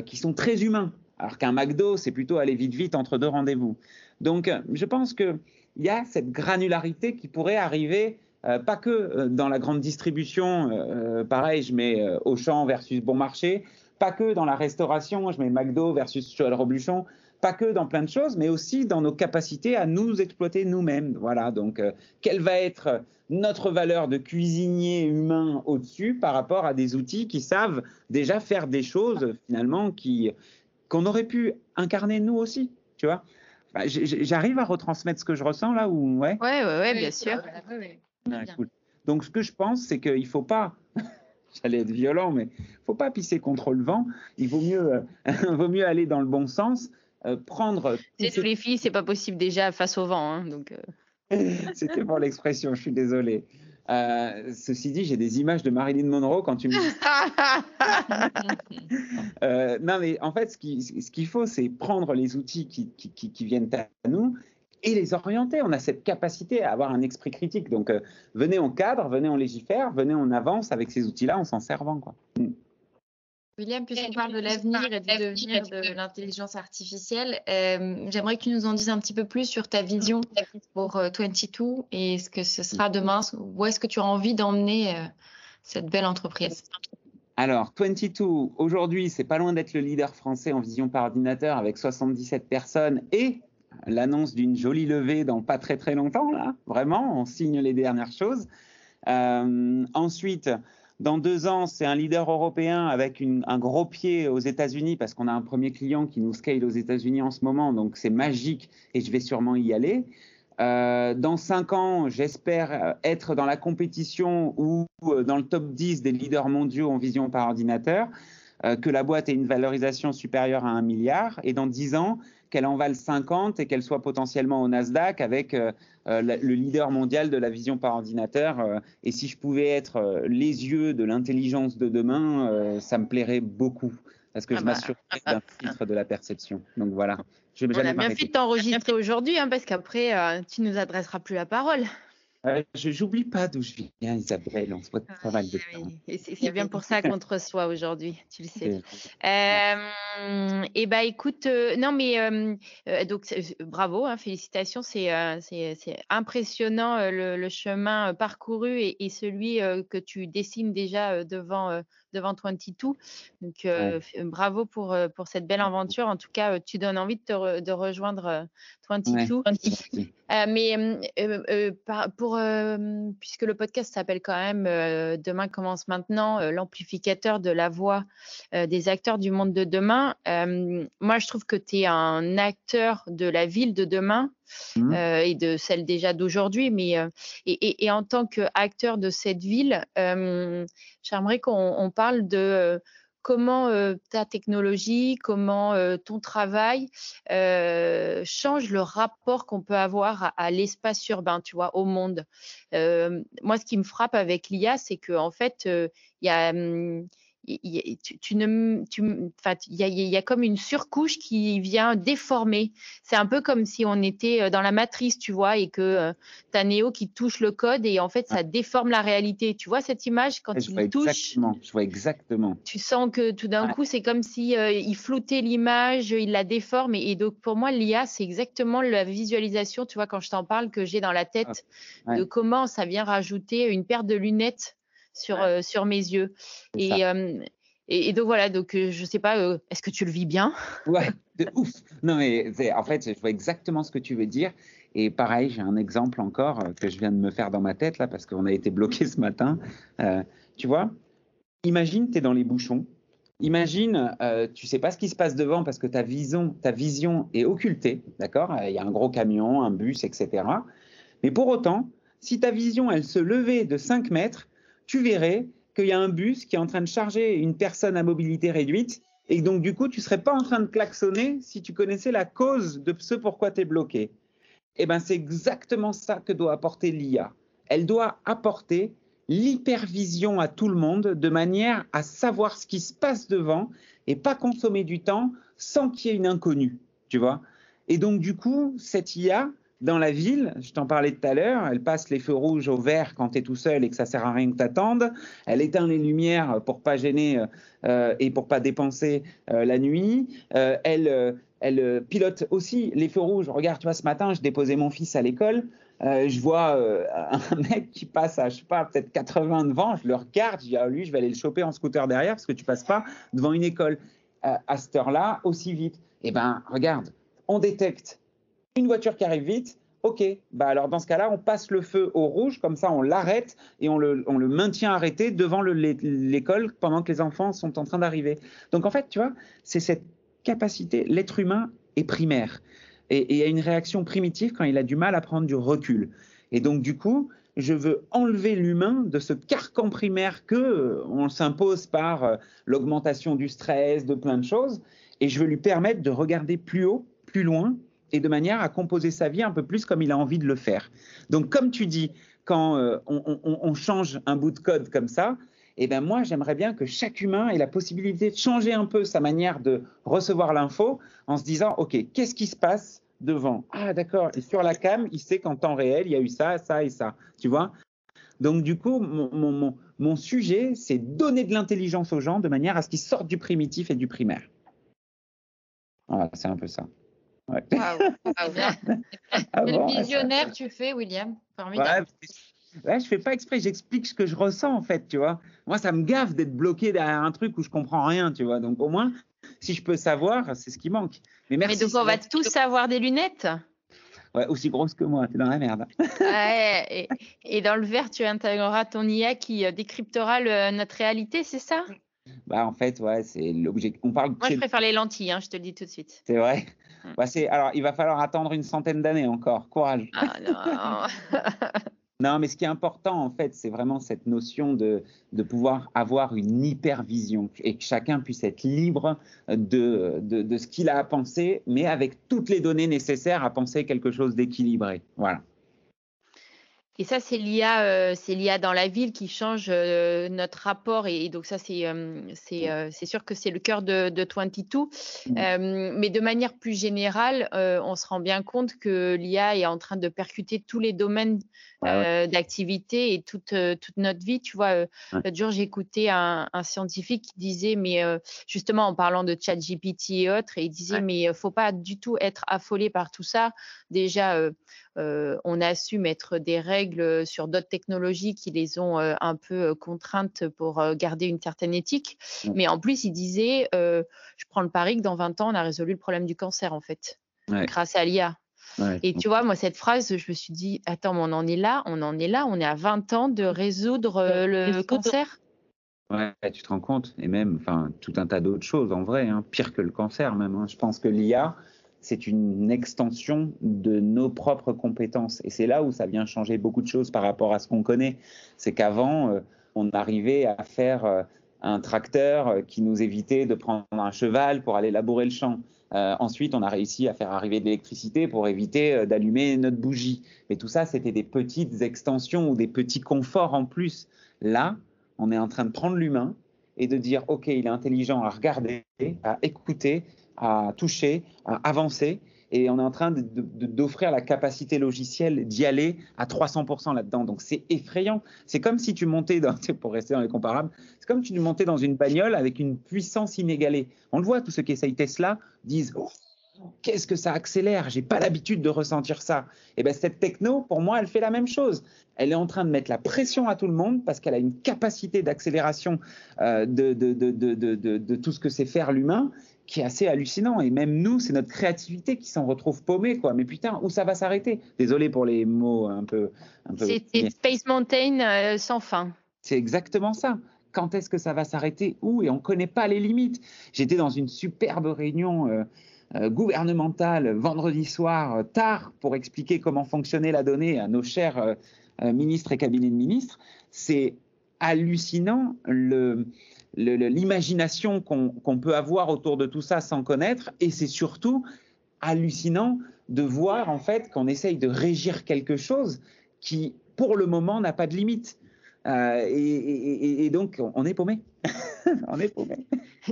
qui sont très humains. Alors qu'un McDo, c'est plutôt aller vite vite entre deux rendez-vous. Donc je pense qu'il y a cette granularité qui pourrait arriver pas que dans la grande distribution, pareil, je mets Auchan versus Bon Marché, pas que dans la restauration, je mets McDo versus Joël Robuchon, pas que dans plein de choses, mais aussi dans nos capacités à nous exploiter nous-mêmes. Voilà, donc euh, quelle va être notre valeur de cuisinier humain au-dessus par rapport à des outils qui savent déjà faire des choses finalement qui qu'on aurait pu incarner nous aussi, tu vois. J'arrive à retransmettre ce que je ressens là ou ouais. Ouais, ouais, ouais bien sûr. Ah, donc ce que je pense, c'est qu'il faut pas j'allais être violent, mais faut pas pisser contre le vent. Il vaut mieux, euh, vaut mieux aller dans le bon sens, euh, prendre. C'est tous les filles, c'est pas possible déjà face au vent, hein, donc. Euh. C'était pour l'expression, je suis désolé. Ceci dit, j'ai des images de Marilyn Monroe quand tu me non, mais en fait, ce qu'il ce faut, c'est prendre les outils qui, qui, qui, viennent à nous et les orienter. On a cette capacité à avoir un esprit critique. Donc, euh, venez en cadre, venez en légifère, venez en avance avec ces outils-là en s'en servant. Quoi. Mm. William, puisqu'on parle de l'avenir et du devenir de l'intelligence artificielle, euh, j'aimerais que tu nous en dises un petit peu plus sur ta vision pour 22 euh, et ce que ce sera demain. Où est-ce que tu as envie d'emmener cette belle entreprise? Alors, 22, aujourd'hui, c'est pas loin d'être le leader français en vision par ordinateur avec 77 personnes et l'annonce d'une jolie levée dans pas très très longtemps, là, vraiment, on signe les dernières choses. Euh, ensuite, dans deux ans, c'est un leader européen avec un gros pied aux États-Unis parce qu'on a un premier client qui nous scale aux États-Unis en ce moment, donc c'est magique et je vais sûrement y aller. Euh, dans cinq ans, j'espère être dans la compétition ou euh, dans le top 10 des leaders mondiaux en vision par ordinateur, que la boîte ait une valorisation supérieure à un milliard. Et dans dix ans, qu'elle en vale 50 et qu'elle soit potentiellement au Nasdaq avec euh, euh, le leader mondial de la vision par ordinateur. Euh, et si je pouvais être les yeux de l'intelligence de demain, ça me plairait beaucoup. parce que je ah bah, m'assure d'un filtre de la perception. Donc voilà. Je On a bien fait de t'enregistrer aujourd'hui, hein, parce qu'après, euh, tu nous adresseras plus la parole. Euh, je j'oublie pas d'où je viens, Isabelle. On se voit pas mal de temps. C'est bien pour ça qu'on te reçoit aujourd'hui, tu le sais. Euh, et bah écoute, euh, non mais euh, donc bravo, hein, félicitations, c'est c'est impressionnant le, le, chemin parcouru et, et celui que tu dessines déjà devant devant 22. Donc bravo pour pour cette belle aventure. En tout cas, tu donnes envie de te de rejoindre 22. mais pour puisque le podcast s'appelle quand même Demain commence maintenant, l'amplificateur de la voix des acteurs du monde de demain. moi, je trouve que tu es un acteur de la ville de demain. Mmh. et de celle déjà d'aujourd'hui, mais et, et, en tant qu'acteur de cette ville, j'aimerais qu'on parle de comment ta technologie, comment ton travail change le rapport qu'on peut avoir à, l'espace urbain, tu vois, au monde. moi, ce qui me frappe avec l'IA, c'est qu'en en fait, il y a tu, ne, tu, il y a, y a, comme une surcouche qui vient déformer. C'est un peu comme si on était euh, dans la matrice, tu vois, et que euh, tu as Néo qui touche le code et en fait, ça déforme la réalité. Tu vois cette image quand il touche? exactement, Je vois exactement. Tu sens que tout d'un coup, c'est comme si euh, il floutait l'image, il la déforme. Et, donc, pour moi, l'IA, c'est exactement la visualisation, tu vois, quand je t'en parle, que j'ai dans la tête ah, de comment ça vient rajouter une paire de lunettes sur, euh, sur mes yeux. Et, et, donc voilà, donc je sais pas, est-ce que tu le vis bien? Ouais, de ouf. Non mais en fait, je vois exactement ce que tu veux dire. Et pareil, j'ai un exemple encore que je viens de me faire dans ma tête là parce qu'on a été bloqué ce matin. Euh, tu vois, imagine tu es dans les bouchons. Imagine, euh, tu sais pas ce qui se passe devant parce que ta vision, ta vision est occultée, d'accord? Il y a un gros camion, un bus, etc. Mais pour autant, si ta vision, elle se levait de 5 mètres, tu verrais qu'il y a un bus qui est en train de charger une personne à mobilité réduite et donc du coup, tu serais pas en train de klaxonner si tu connaissais la cause de ce pourquoi tu es bloqué. Eh ben, c'est exactement ça que doit apporter l'IA. Elle doit apporter l'hypervision à tout le monde de manière à savoir ce qui se passe devant et pas consommer du temps sans qu'il y ait une inconnue, tu vois. Et donc du coup, cette IA, dans la ville, je t'en parlais tout à l'heure, elle passe les feux rouges au vert quand tu es tout seul et que ça sert à rien que t'attendes. Elle éteint les lumières pour pas gêner euh, et pour pas dépenser euh, la nuit. Euh, elle, pilote aussi les feux rouges. Regarde, tu vois, ce matin, je déposais mon fils à l'école. je vois un mec qui passe à, je sais pas, peut-être 80 devant. Je le regarde. Je dis, ah, lui, je vais aller le choper en scooter derrière parce que tu passes pas devant une école à cette heure-là aussi vite. Eh ben, regarde, on détecte une voiture qui arrive vite, ok, bah alors dans ce cas-là, on passe le feu au rouge, comme ça on l'arrête et on le, maintient arrêté devant l'école pendant que les enfants sont en train d'arriver. Donc en fait, tu vois, c'est cette capacité, l'être humain est primaire et, y a une réaction primitive quand il a du mal à prendre du recul. Et donc du coup, je veux enlever l'humain de ce carcan primaire que euh, on s'impose par euh, l'augmentation du stress, de plein de choses, et je veux lui permettre de regarder plus haut, plus loin, et de manière à composer sa vie un peu plus comme il a envie de le faire. Donc, comme tu dis, quand euh, on, change un bout de code comme ça, eh ben moi, j'aimerais bien que chaque humain ait la possibilité de changer un peu sa manière de recevoir l'info en se disant, OK, qu'est-ce qui se passe devant? Ah, d'accord, et sur la cam, il sait qu'en temps réel, il y a eu ça, ça et ça, tu vois? Donc, du coup, mon, mon sujet, c'est donner de l'intelligence aux gens de manière à ce qu'ils sortent du primitif et du primaire. Voilà, c'est un peu ça. Ouais. Quel visionnaire tu fais, William Formidable. Ouais, je fais pas exprès, j'explique ce que je ressens en fait, tu vois. Moi, ça me gaffe d'être bloqué derrière un truc où je comprends rien, tu vois. Donc au moins, si je peux savoir, c'est ce qui manque. Mais merci. Mais donc on va tous avoir des lunettes? Ouais, aussi grosses que moi, t'es dans la merde. ouais, et, dans le verre, tu intégreras ton IA qui euh, décryptera notre réalité, c'est ça? Bah, en fait, ouais, c'est l'objet. On parle. Moi, je préfère les lentilles, hein, je te le dis tout de suite. C'est vrai? Mm. Bah, c'est... Alors, il va falloir attendre une centaine d'années encore. Courage. Ah, non. non, mais ce qui est important, en fait, c'est vraiment cette notion de, de pouvoir avoir une hypervision et que chacun puisse être libre de, de, de ce qu'il a à penser, mais avec toutes les données nécessaires à penser quelque chose d'équilibré. Voilà. Et ça, c'est l'IA, euh, c'est l'IA dans la ville qui change euh, notre rapport. Et, donc ça, c'est euh, c'est sûr que c'est le cœur de, de 22. Mmh. mais de manière plus générale, on se rend bien compte que l'IA est en train de percuter tous les domaines d'activité et toute, toute notre vie. Tu vois, l'autre jour, écouté un, un, scientifique qui disait, mais justement en parlant de ChatGPT et autres, et il disait, mais il faut pas du tout être affolé par tout ça. Déjà, on a su mettre des règles sur d'autres technologies qui les ont un peu contraintes pour garder une certaine éthique. Mmh. Mais en plus, il disait, je prends le pari que dans 20 ans, on a résolu le problème du cancer, en fait, grâce à l'IA. Et tu vois, moi, cette phrase, je me suis dit, attends, mais on en est là, on en est là, on est à 20 ans de résoudre le cancer? Ouais, tu te rends compte, et même, enfin, tout un tas d'autres choses en vrai, hein, pire que le cancer même. Hein. Je pense que l'IA, c'est une extension de nos propres compétences. Et c'est là où ça vient changer beaucoup de choses par rapport à ce qu'on connaît. C'est qu'avant, euh, on arrivait à faire euh, un tracteur euh, qui nous évitait de prendre un cheval pour aller labourer le champ. ensuite, on a réussi à faire arriver de l'électricité pour éviter d'allumer notre bougie. Mais tout ça, c'était des petites extensions ou des petits conforts en plus. Là, on est en train de prendre l'humain et de dire, OK, il est intelligent à regarder, à écouter, à toucher, à avancer. Et on est en train d'offrir la capacité logicielle d'y aller à 300% là-dedans. Donc c'est effrayant. C'est comme si tu montais, dans, pour rester dans les comparables, c'est comme si tu montais dans une bagnole avec une puissance inégalée. On le voit, tous ceux qui essayent Tesla disent qu'est-ce que ça accélère? J'ai pas l'habitude de ressentir ça. Et eh bien cette techno, pour moi, elle fait la même chose. Elle est en train de mettre la pression à tout le monde parce qu'elle a une capacité d'accélération euh, de, de, tout ce que c'est faire l'humain qui est assez hallucinant. Et même nous, c'est notre créativité qui s'en retrouve paumée, quoi. Mais putain, où ça va s'arrêter? Désolé pour les mots un peu. Un peu c'est Space Mountain euh, sans fin. C'est exactement ça. Quand est-ce que ça va s'arrêter? Où? Et on ne connaît pas les limites. J'étais dans une superbe réunion. Euh, euh, gouvernementale vendredi soir tard pour expliquer comment fonctionnait la donnée à nos chers ministres et cabinets de ministres, c'est hallucinant le, l'imagination qu'on peut avoir autour de tout ça sans connaître, et c'est surtout hallucinant de voir en fait qu'on essaye de régir quelque chose qui, pour le moment, n'a pas de limite. Euh, et, donc, on est paumé. on est paumé.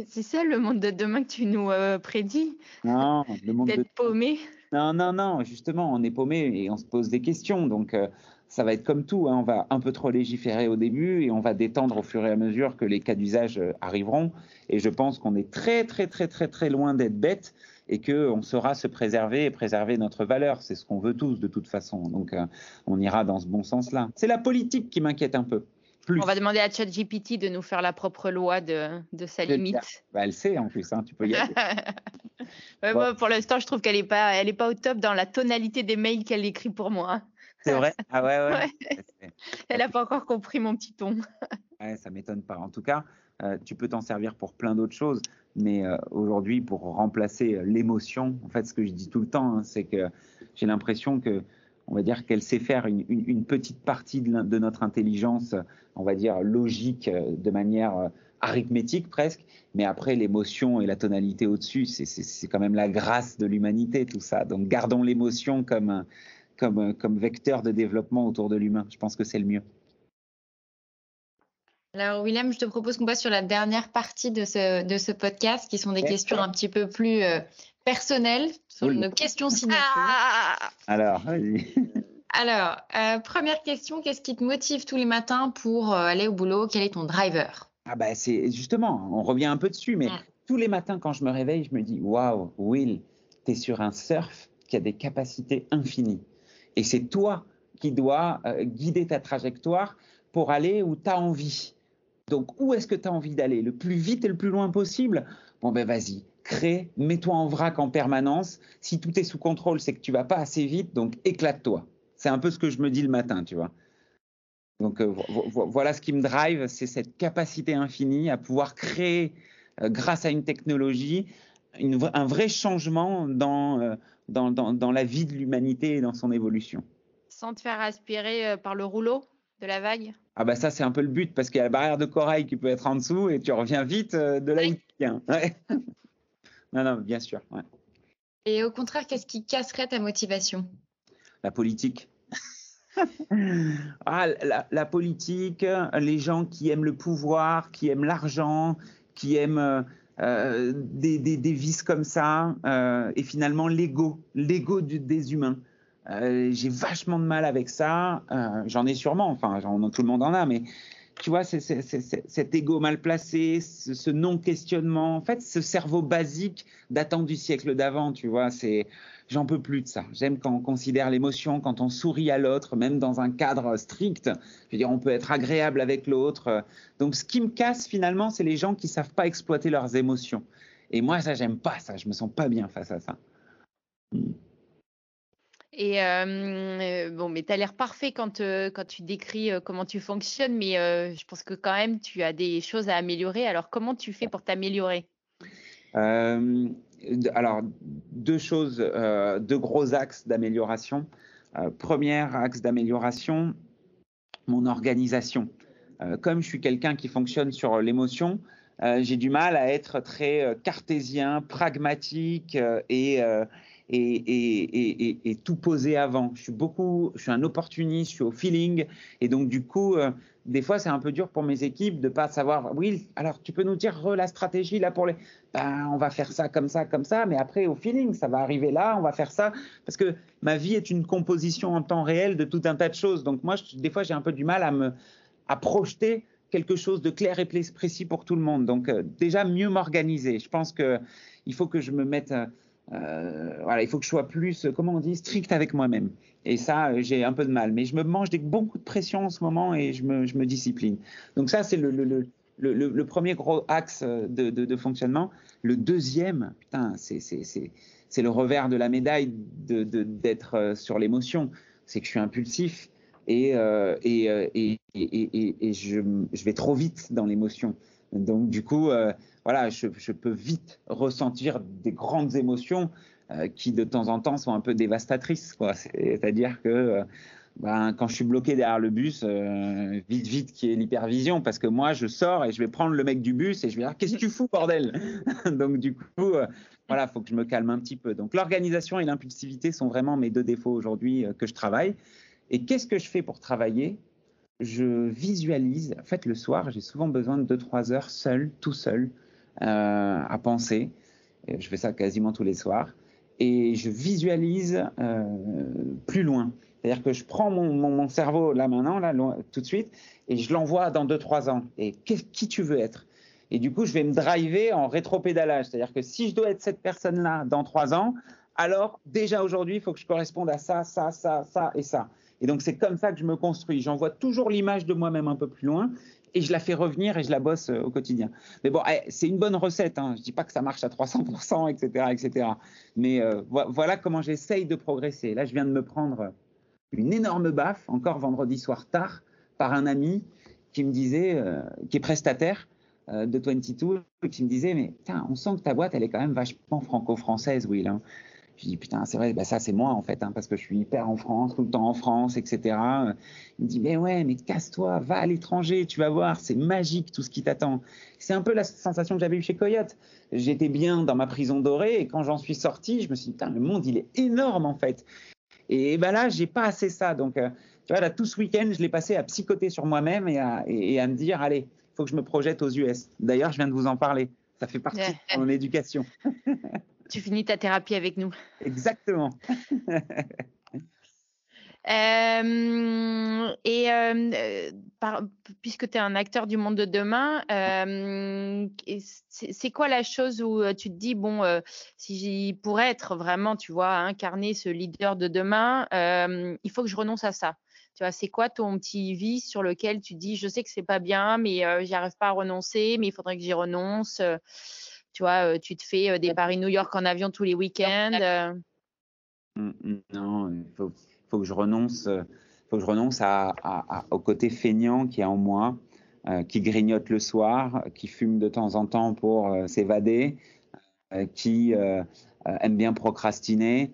C'est ça le monde de demain que tu nous euh, prédis Non, le monde d'être paumé. Non, non, non. Justement, on est paumé et on se pose des questions. Donc, euh, ça va être comme tout. Hein. On va un peu trop légiférer au début et on va détendre au fur et à mesure que les cas d'usage euh, arriveront. Et je pense qu'on est très, très, très, très, très loin d'être bête et qu'on saura se préserver et préserver notre valeur. C'est ce qu'on veut tous de toute façon. Donc, euh, on ira dans ce bon sens-là. C'est la politique qui m'inquiète un peu. On va demander à ChatGPT de nous faire la propre loi de, de sa limite. Bah, elle sait en plus, hein, tu peux y aller. pour l'instant, je trouve qu'elle n'est pas, elle est pas au top dans la tonalité des mails qu'elle écrit pour moi. C'est vrai? Ah ouais, ouais. Elle n'a pas encore compris mon petit ton. ouais, ça m'étonne pas. En tout cas, euh, tu peux t'en servir pour plein d'autres choses, mais euh, aujourd'hui, pour remplacer euh, l'émotion, en fait, ce que je dis tout le temps, hein, c'est que j'ai l'impression que, on va dire qu'elle sait faire une, petite partie de, de, notre intelligence, on va dire logique, de manière arithmétique presque, mais après l'émotion et la tonalité au-dessus, c'est quand même la grâce de l'humanité, tout ça. Donc gardons l'émotion comme comme, comme vecteur de développement autour de l'humain. Je pense que c'est le mieux. Alors, William, je te propose qu'on passe sur la dernière partie de ce, de ce podcast, qui sont des questions un petit peu plus euh, personnelles, sur nos questions signature. Ah Alors, vas-y. Alors, euh, première question, qu'est-ce qui te motive tous les matins pour euh, aller au boulot? Quel est ton driver? Ah bah c'est justement, on revient un peu dessus, mais tous les matins quand je me réveille, je me dis, waouh, Will, tu es sur un surf qui a des capacités infinies. Et c'est toi qui dois euh, guider ta trajectoire pour aller où tu as envie. Donc, où est-ce que tu as envie d'aller? Le plus vite et le plus loin possible? Bon, ben vas-y, crée, mets-toi en vrac en permanence. Si tout est sous contrôle, c'est que tu vas pas assez vite, donc éclate-toi. C'est un peu ce que je me dis le matin, tu vois. Donc, euh, voilà ce qui me drive, c'est cette capacité infinie à pouvoir créer, euh, grâce à une technologie, un vrai changement dans, dans, dans, la vie de l'humanité et dans son évolution. Sans te faire aspirer euh, par le rouleau de la vague Ah bah ça c'est un peu le but parce qu'il y a la barrière de corail qui peut être en dessous et tu reviens vite euh, de là où tu non, non, bien sûr. Et au contraire, qu'est-ce qui casserait ta motivation? La politique. ah, la, politique, les gens qui aiment le pouvoir, qui aiment l'argent, qui aiment euh, des, vices comme ça, euh, et finalement l'ego, l'ego des humains. Euh, j'ai vachement de mal avec ça. J'en ai sûrement, enfin, tout le monde en a, mais tu vois, c'est, cet ego mal placé, ce, non-questionnement, en fait, ce cerveau basique datant du siècle d'avant, tu vois, c'est, j'en peux plus de ça. J'aime quand on considère l'émotion, quand on sourit à l'autre, même dans un cadre strict. Je veux dire, on peut être agréable avec l'autre. Donc, ce qui me casse finalement, c'est les gens qui savent pas exploiter leurs émotions. Et moi, ça, j'aime pas ça. Je me sens pas bien face à ça. Et euh, bon, mais tu as l'air parfait quand, euh, quand tu décris euh, comment tu fonctionnes, mais je pense que quand même tu as des choses à améliorer. Alors, comment tu fais pour t'améliorer? Alors, deux choses, deux gros axes d'amélioration. premier axe d'amélioration, mon organisation. comme je suis quelqu'un qui fonctionne sur l'émotion, j'ai du mal à être très cartésien, pragmatique et et, tout poser avant. Je suis beaucoup, je suis un opportuniste, je suis au feeling, et donc du coup, euh, des fois, c'est un peu dur pour mes équipes de pas savoir. Oui, alors tu peux nous dire la stratégie là pour les. Ben, on va faire ça comme ça, comme ça, mais après au feeling, ça va arriver là, on va faire ça, parce que ma vie est une composition en temps réel de tout un tas de choses. Donc moi, des fois, j'ai un peu du mal à me à projeter quelque chose de clair et précis pour tout le monde. Donc euh, déjà mieux m'organiser. Je pense que il faut que je me mette euh, euh, voilà, il faut que je sois plus, comment on dit, strict avec moi-même. Et ça, euh, j'ai un peu de mal. Mais je me mange des, beaucoup de pression en ce moment et je me, discipline. Donc ça, c'est le, premier gros axe de, fonctionnement. Le deuxième, putain, c'est le revers de la médaille d'être euh, sur l'émotion. C'est que je suis impulsif et, et, et, et, et je, vais trop vite dans l'émotion. Donc du coup, voilà, je, peux vite ressentir des grandes émotions euh, qui de temps en temps sont un peu dévastatrices. C'est-à-dire que euh, ben, quand je suis bloqué derrière le bus, euh, vite, vite, qui est l'hypervision, parce que moi, je sors et je vais prendre le mec du bus et je vais dire qu'est-ce que tu fous, bordel? Donc du coup, voilà, faut que je me calme un petit peu. Donc l'organisation et l'impulsivité sont vraiment mes deux défauts aujourd'hui que je travaille. Et qu'est-ce que je fais pour travailler? Je visualise. En fait, le soir, j'ai souvent besoin de 2-3 heures seul, tout seul, euh, à penser. Je fais ça quasiment tous les soirs. Et je visualise euh, plus loin. C'est-à-dire que je prends mon, mon, cerveau là maintenant, là, tout de suite, et je l'envoie dans 2-3 ans. Et qui tu veux être? Et du coup, je vais me driver en rétropédalage. C'est-à-dire que si je dois être cette personne-là dans 3 ans, alors déjà aujourd'hui, il faut que je corresponde à ça, ça, ça, ça et ça. Et donc c'est comme ça que je me construis. J'envoie toujours l'image de moi-même un peu plus loin et je la fais revenir et je la bosse euh, au quotidien. Mais bon, eh, c'est une bonne recette. Hein. Je dis pas que ça marche à 300%, etc., etc. Mais euh, voilà comment j'essaye de progresser. Là, je viens de me prendre une énorme baffe, encore vendredi soir tard, par un ami qui me disait, euh, qui est prestataire de 22, qui me disait, mais on sent que ta boîte, elle est quand même vachement franco-française, Will. Hein. Je dis putain, c'est vrai, bah ça c'est moi en fait, hein, parce que je suis hyper en France, tout le temps en France, etc. Il me dit mais ouais, mais casse-toi, va à l'étranger, tu vas voir, c'est magique tout ce qui t'attend. C'est un peu la sensation que j'avais eue chez Coyote. J'étais bien dans ma prison dorée et quand j'en suis sorti, je me suis dit putain, le monde il est énorme en fait. Et ben là, j'ai pas assez ça. Donc euh, tu vois là, tout ce week-end, je l'ai passé à psychoter sur moi-même et à, et, à me dire allez, il faut que je me projette aux US. D'ailleurs, je viens de vous en parler. Ça fait partie de mon éducation. Tu finis ta thérapie avec nous. Exactement. Euh, et euh, puisque tu es un acteur du monde de demain, euh, c'est quoi la chose où tu te dis, bon, si j'y pourrais être vraiment, tu vois, incarner ce leader de demain, il faut que je renonce à ça. Tu vois, c'est quoi ton petit vice sur lequel tu dis, je sais que c'est pas bien, mais j'y arrive pas à renoncer, mais il faudrait que j'y renonce. Tu vois, tu te fais des Paris-New York en avion tous les week-ends. Mmh, mmh, non, il faut, faut, que je renonce, faut que je renonce à, au côté feignant qui est en moi, qui grignote le soir, qui fume de temps en temps pour s'évader, qui aime bien procrastiner,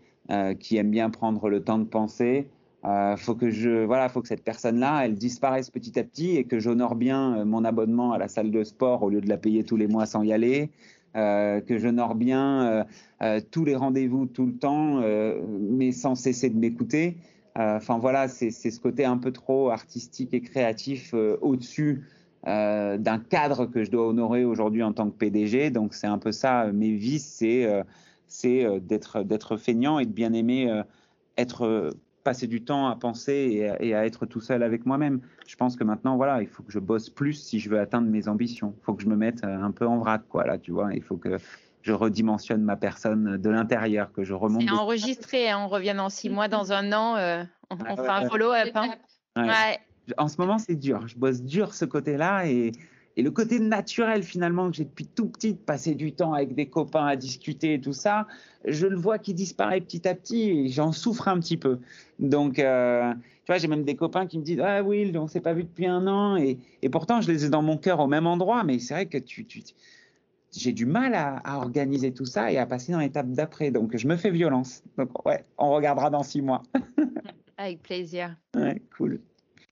qui aime bien prendre le temps de penser. Euh, faut que je voilà, faut que cette personne-là, elle disparaisse petit à petit et que j'honore bien mon abonnement à la salle de sport au lieu de la payer tous les mois sans y aller, euh, que j'honore bien euh, euh, tous les rendez-vous tout le temps, mais sans cesser de m'écouter. Enfin voilà, c'est ce côté un peu trop artistique et créatif au-dessus d'un cadre que je dois honorer aujourd'hui en tant que PDG. Donc c'est un peu ça, mes vices, c'est d'être feignant et de bien aimer être passer du temps à penser et à, être tout seul avec moi-même. Je pense que maintenant, voilà, il faut que je bosse plus si je veux atteindre mes ambitions. Il faut que je me mette euh, un peu en vrac, quoi, là, tu vois. Il faut que je redimensionne ma personne de l'intérieur, que je remonte. C'est enregistré, hein, on revient dans six mois, dans un an, euh, on, fait un follow-up. Hein. Ouais. En ce moment, c'est dur. Je bosse dur ce côté-là et, et le côté naturel, finalement, que j'ai depuis tout petit, de passer du temps avec des copains à discuter et tout ça, je le vois qui disparaît petit à petit et j'en souffre un petit peu. Donc, euh, tu vois, j'ai même des copains qui me disent Ah, Will, on s'est pas vu depuis un an. Et, et, pourtant, je les ai dans mon cœur au même endroit, mais c'est vrai que tu, tu j'ai du mal à, à, organiser tout ça et à passer dans l'étape d'après. Donc, je me fais violence. Donc, ouais, on regardera dans six mois. avec plaisir. Ouais, cool.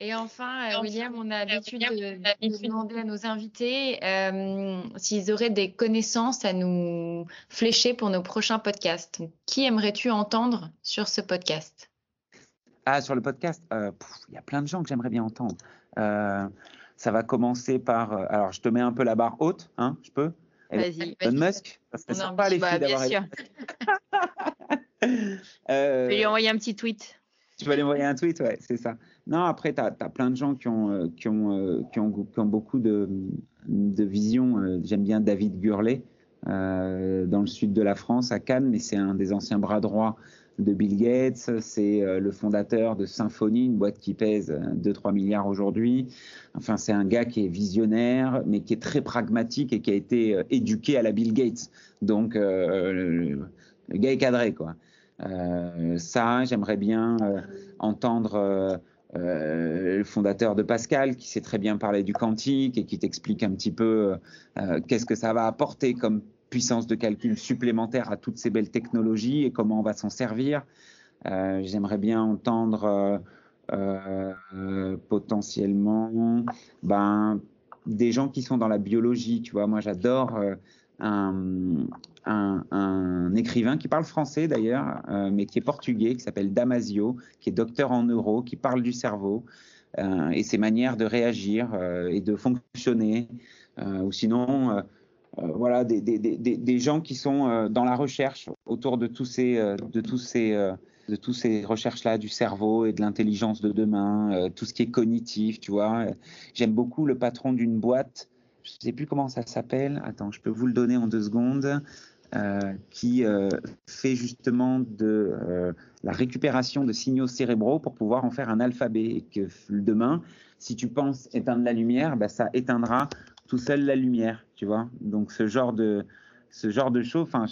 Et enfin, euh, William, on a l'habitude de, demander à nos invités euh, s'ils auraient des connaissances à nous flécher pour nos prochains podcasts. Qui aimerais-tu entendre sur ce podcast? Ah, sur le podcast, euh, il y a plein de gens que j'aimerais bien entendre. ça va commencer par. alors, je te mets un peu la barre haute, hein, je peux? Vas-y. Elon Musk Ça serait sympa, les filles, d'avoir. Bien sûr. je vais lui envoyer un petit tweet. Tu vas lui envoyer un tweet, ouais, c'est ça. Non, après, tu as, plein de gens qui ont, euh, qui ont, euh, qui ont, qui ont beaucoup de, de vision. Euh, j'aime bien David Gurley, dans le sud de la France, à Cannes, mais c'est un des anciens bras droits de Bill Gates. C'est le fondateur de Symfony, une boîte qui pèse 2-3 milliards aujourd'hui. Enfin, c'est un gars qui est visionnaire, mais qui est très pragmatique et qui a été éduqué à la Bill Gates. Donc, le, le, gars est cadré, quoi. ça, j'aimerais bien entendre euh, le fondateur de Pascal, qui sait très bien parler du quantique et qui t'explique un petit peu euh, qu'est-ce que ça va apporter comme puissance de calcul supplémentaire à toutes ces belles technologies et comment on va s'en servir. Euh, j'aimerais bien entendre potentiellement ben, des gens qui sont dans la biologie. Tu vois, moi j'adore un, un, écrivain qui parle français d'ailleurs, euh, mais qui est portugais, qui s'appelle Damasio, qui est docteur en neuro, qui parle du cerveau euh, et ses manières de réagir euh, et de fonctionner. ou sinon, voilà, des, des, des, des, gens qui sont dans la recherche autour de tous ces, de tous ces, de tous ces recherches-là du cerveau et de l'intelligence de demain, tout ce qui est cognitif, tu vois. J'aime beaucoup le patron d'une boîte je ne sais plus comment ça s'appelle. Attends, je peux vous le donner en deux secondes. Euh, qui euh, fait justement de euh, la récupération de signaux cérébraux pour pouvoir en faire un alphabet. Et que demain, si tu penses éteindre la lumière, bah, ça éteindra tout seul la lumière, tu vois. Donc ce genre de, ce genre de enfin,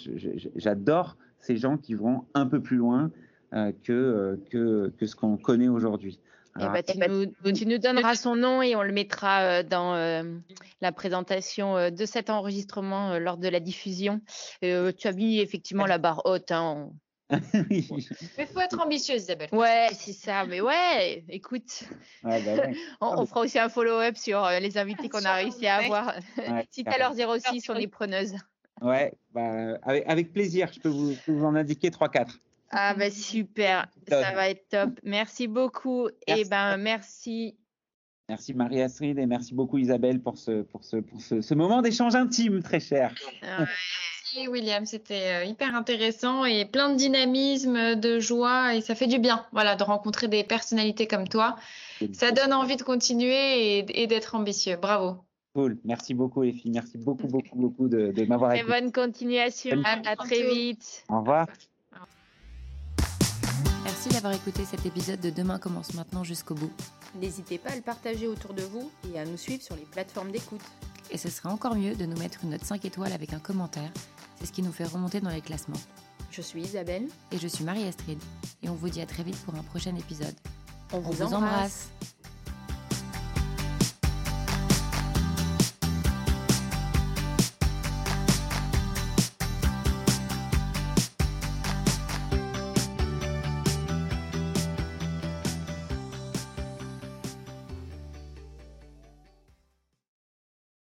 j'adore ces gens qui vont un peu plus loin que, que ce qu'on connaît aujourd'hui. Eh ben, tu, nous, tu, nous, donneras son nom et on le mettra euh, dans euh, la présentation euh, de cet enregistrement lors de la diffusion. tu as mis effectivement la barre haute. Hein, Mais il faut être ambitieuse, Isabelle. Ouais, c'est ça. Mais ouais, écoute, bah on, fera aussi un follow-up sur les invités qu'on a réussi à avoir. si tu as leur 06, on est preneuse. Ouais, bah, avec, avec, plaisir. Je peux vous, vous en indiquer 3-4. Ah bah super, ça va être top. Merci beaucoup. Et eh ben merci. Merci Marie-Astrid et merci beaucoup Isabelle pour ce, pour ce, pour ce, moment d'échange intime très cher. Merci William, c'était euh, hyper intéressant et plein de dynamisme, de joie et ça fait du bien voilà, de rencontrer des personnalités comme toi. Ça donne envie de continuer et, d'être ambitieux. Bravo. Cool, merci beaucoup les filles, merci beaucoup, beaucoup, beaucoup de, de m'avoir écouté. bonne continuation, à très vite. Au revoir. Merci d'avoir écouté cet épisode de Demain commence maintenant jusqu'au bout. N'hésitez pas à le partager autour de vous et à nous suivre sur les plateformes d'écoute. Et ce serait encore mieux de nous mettre une note 5 étoiles avec un commentaire. C'est ce qui nous fait remonter dans les classements. Je suis Isabelle. Et je suis Marie-Astrid. Et on vous dit à très vite pour un prochain épisode. On vous, embrasse.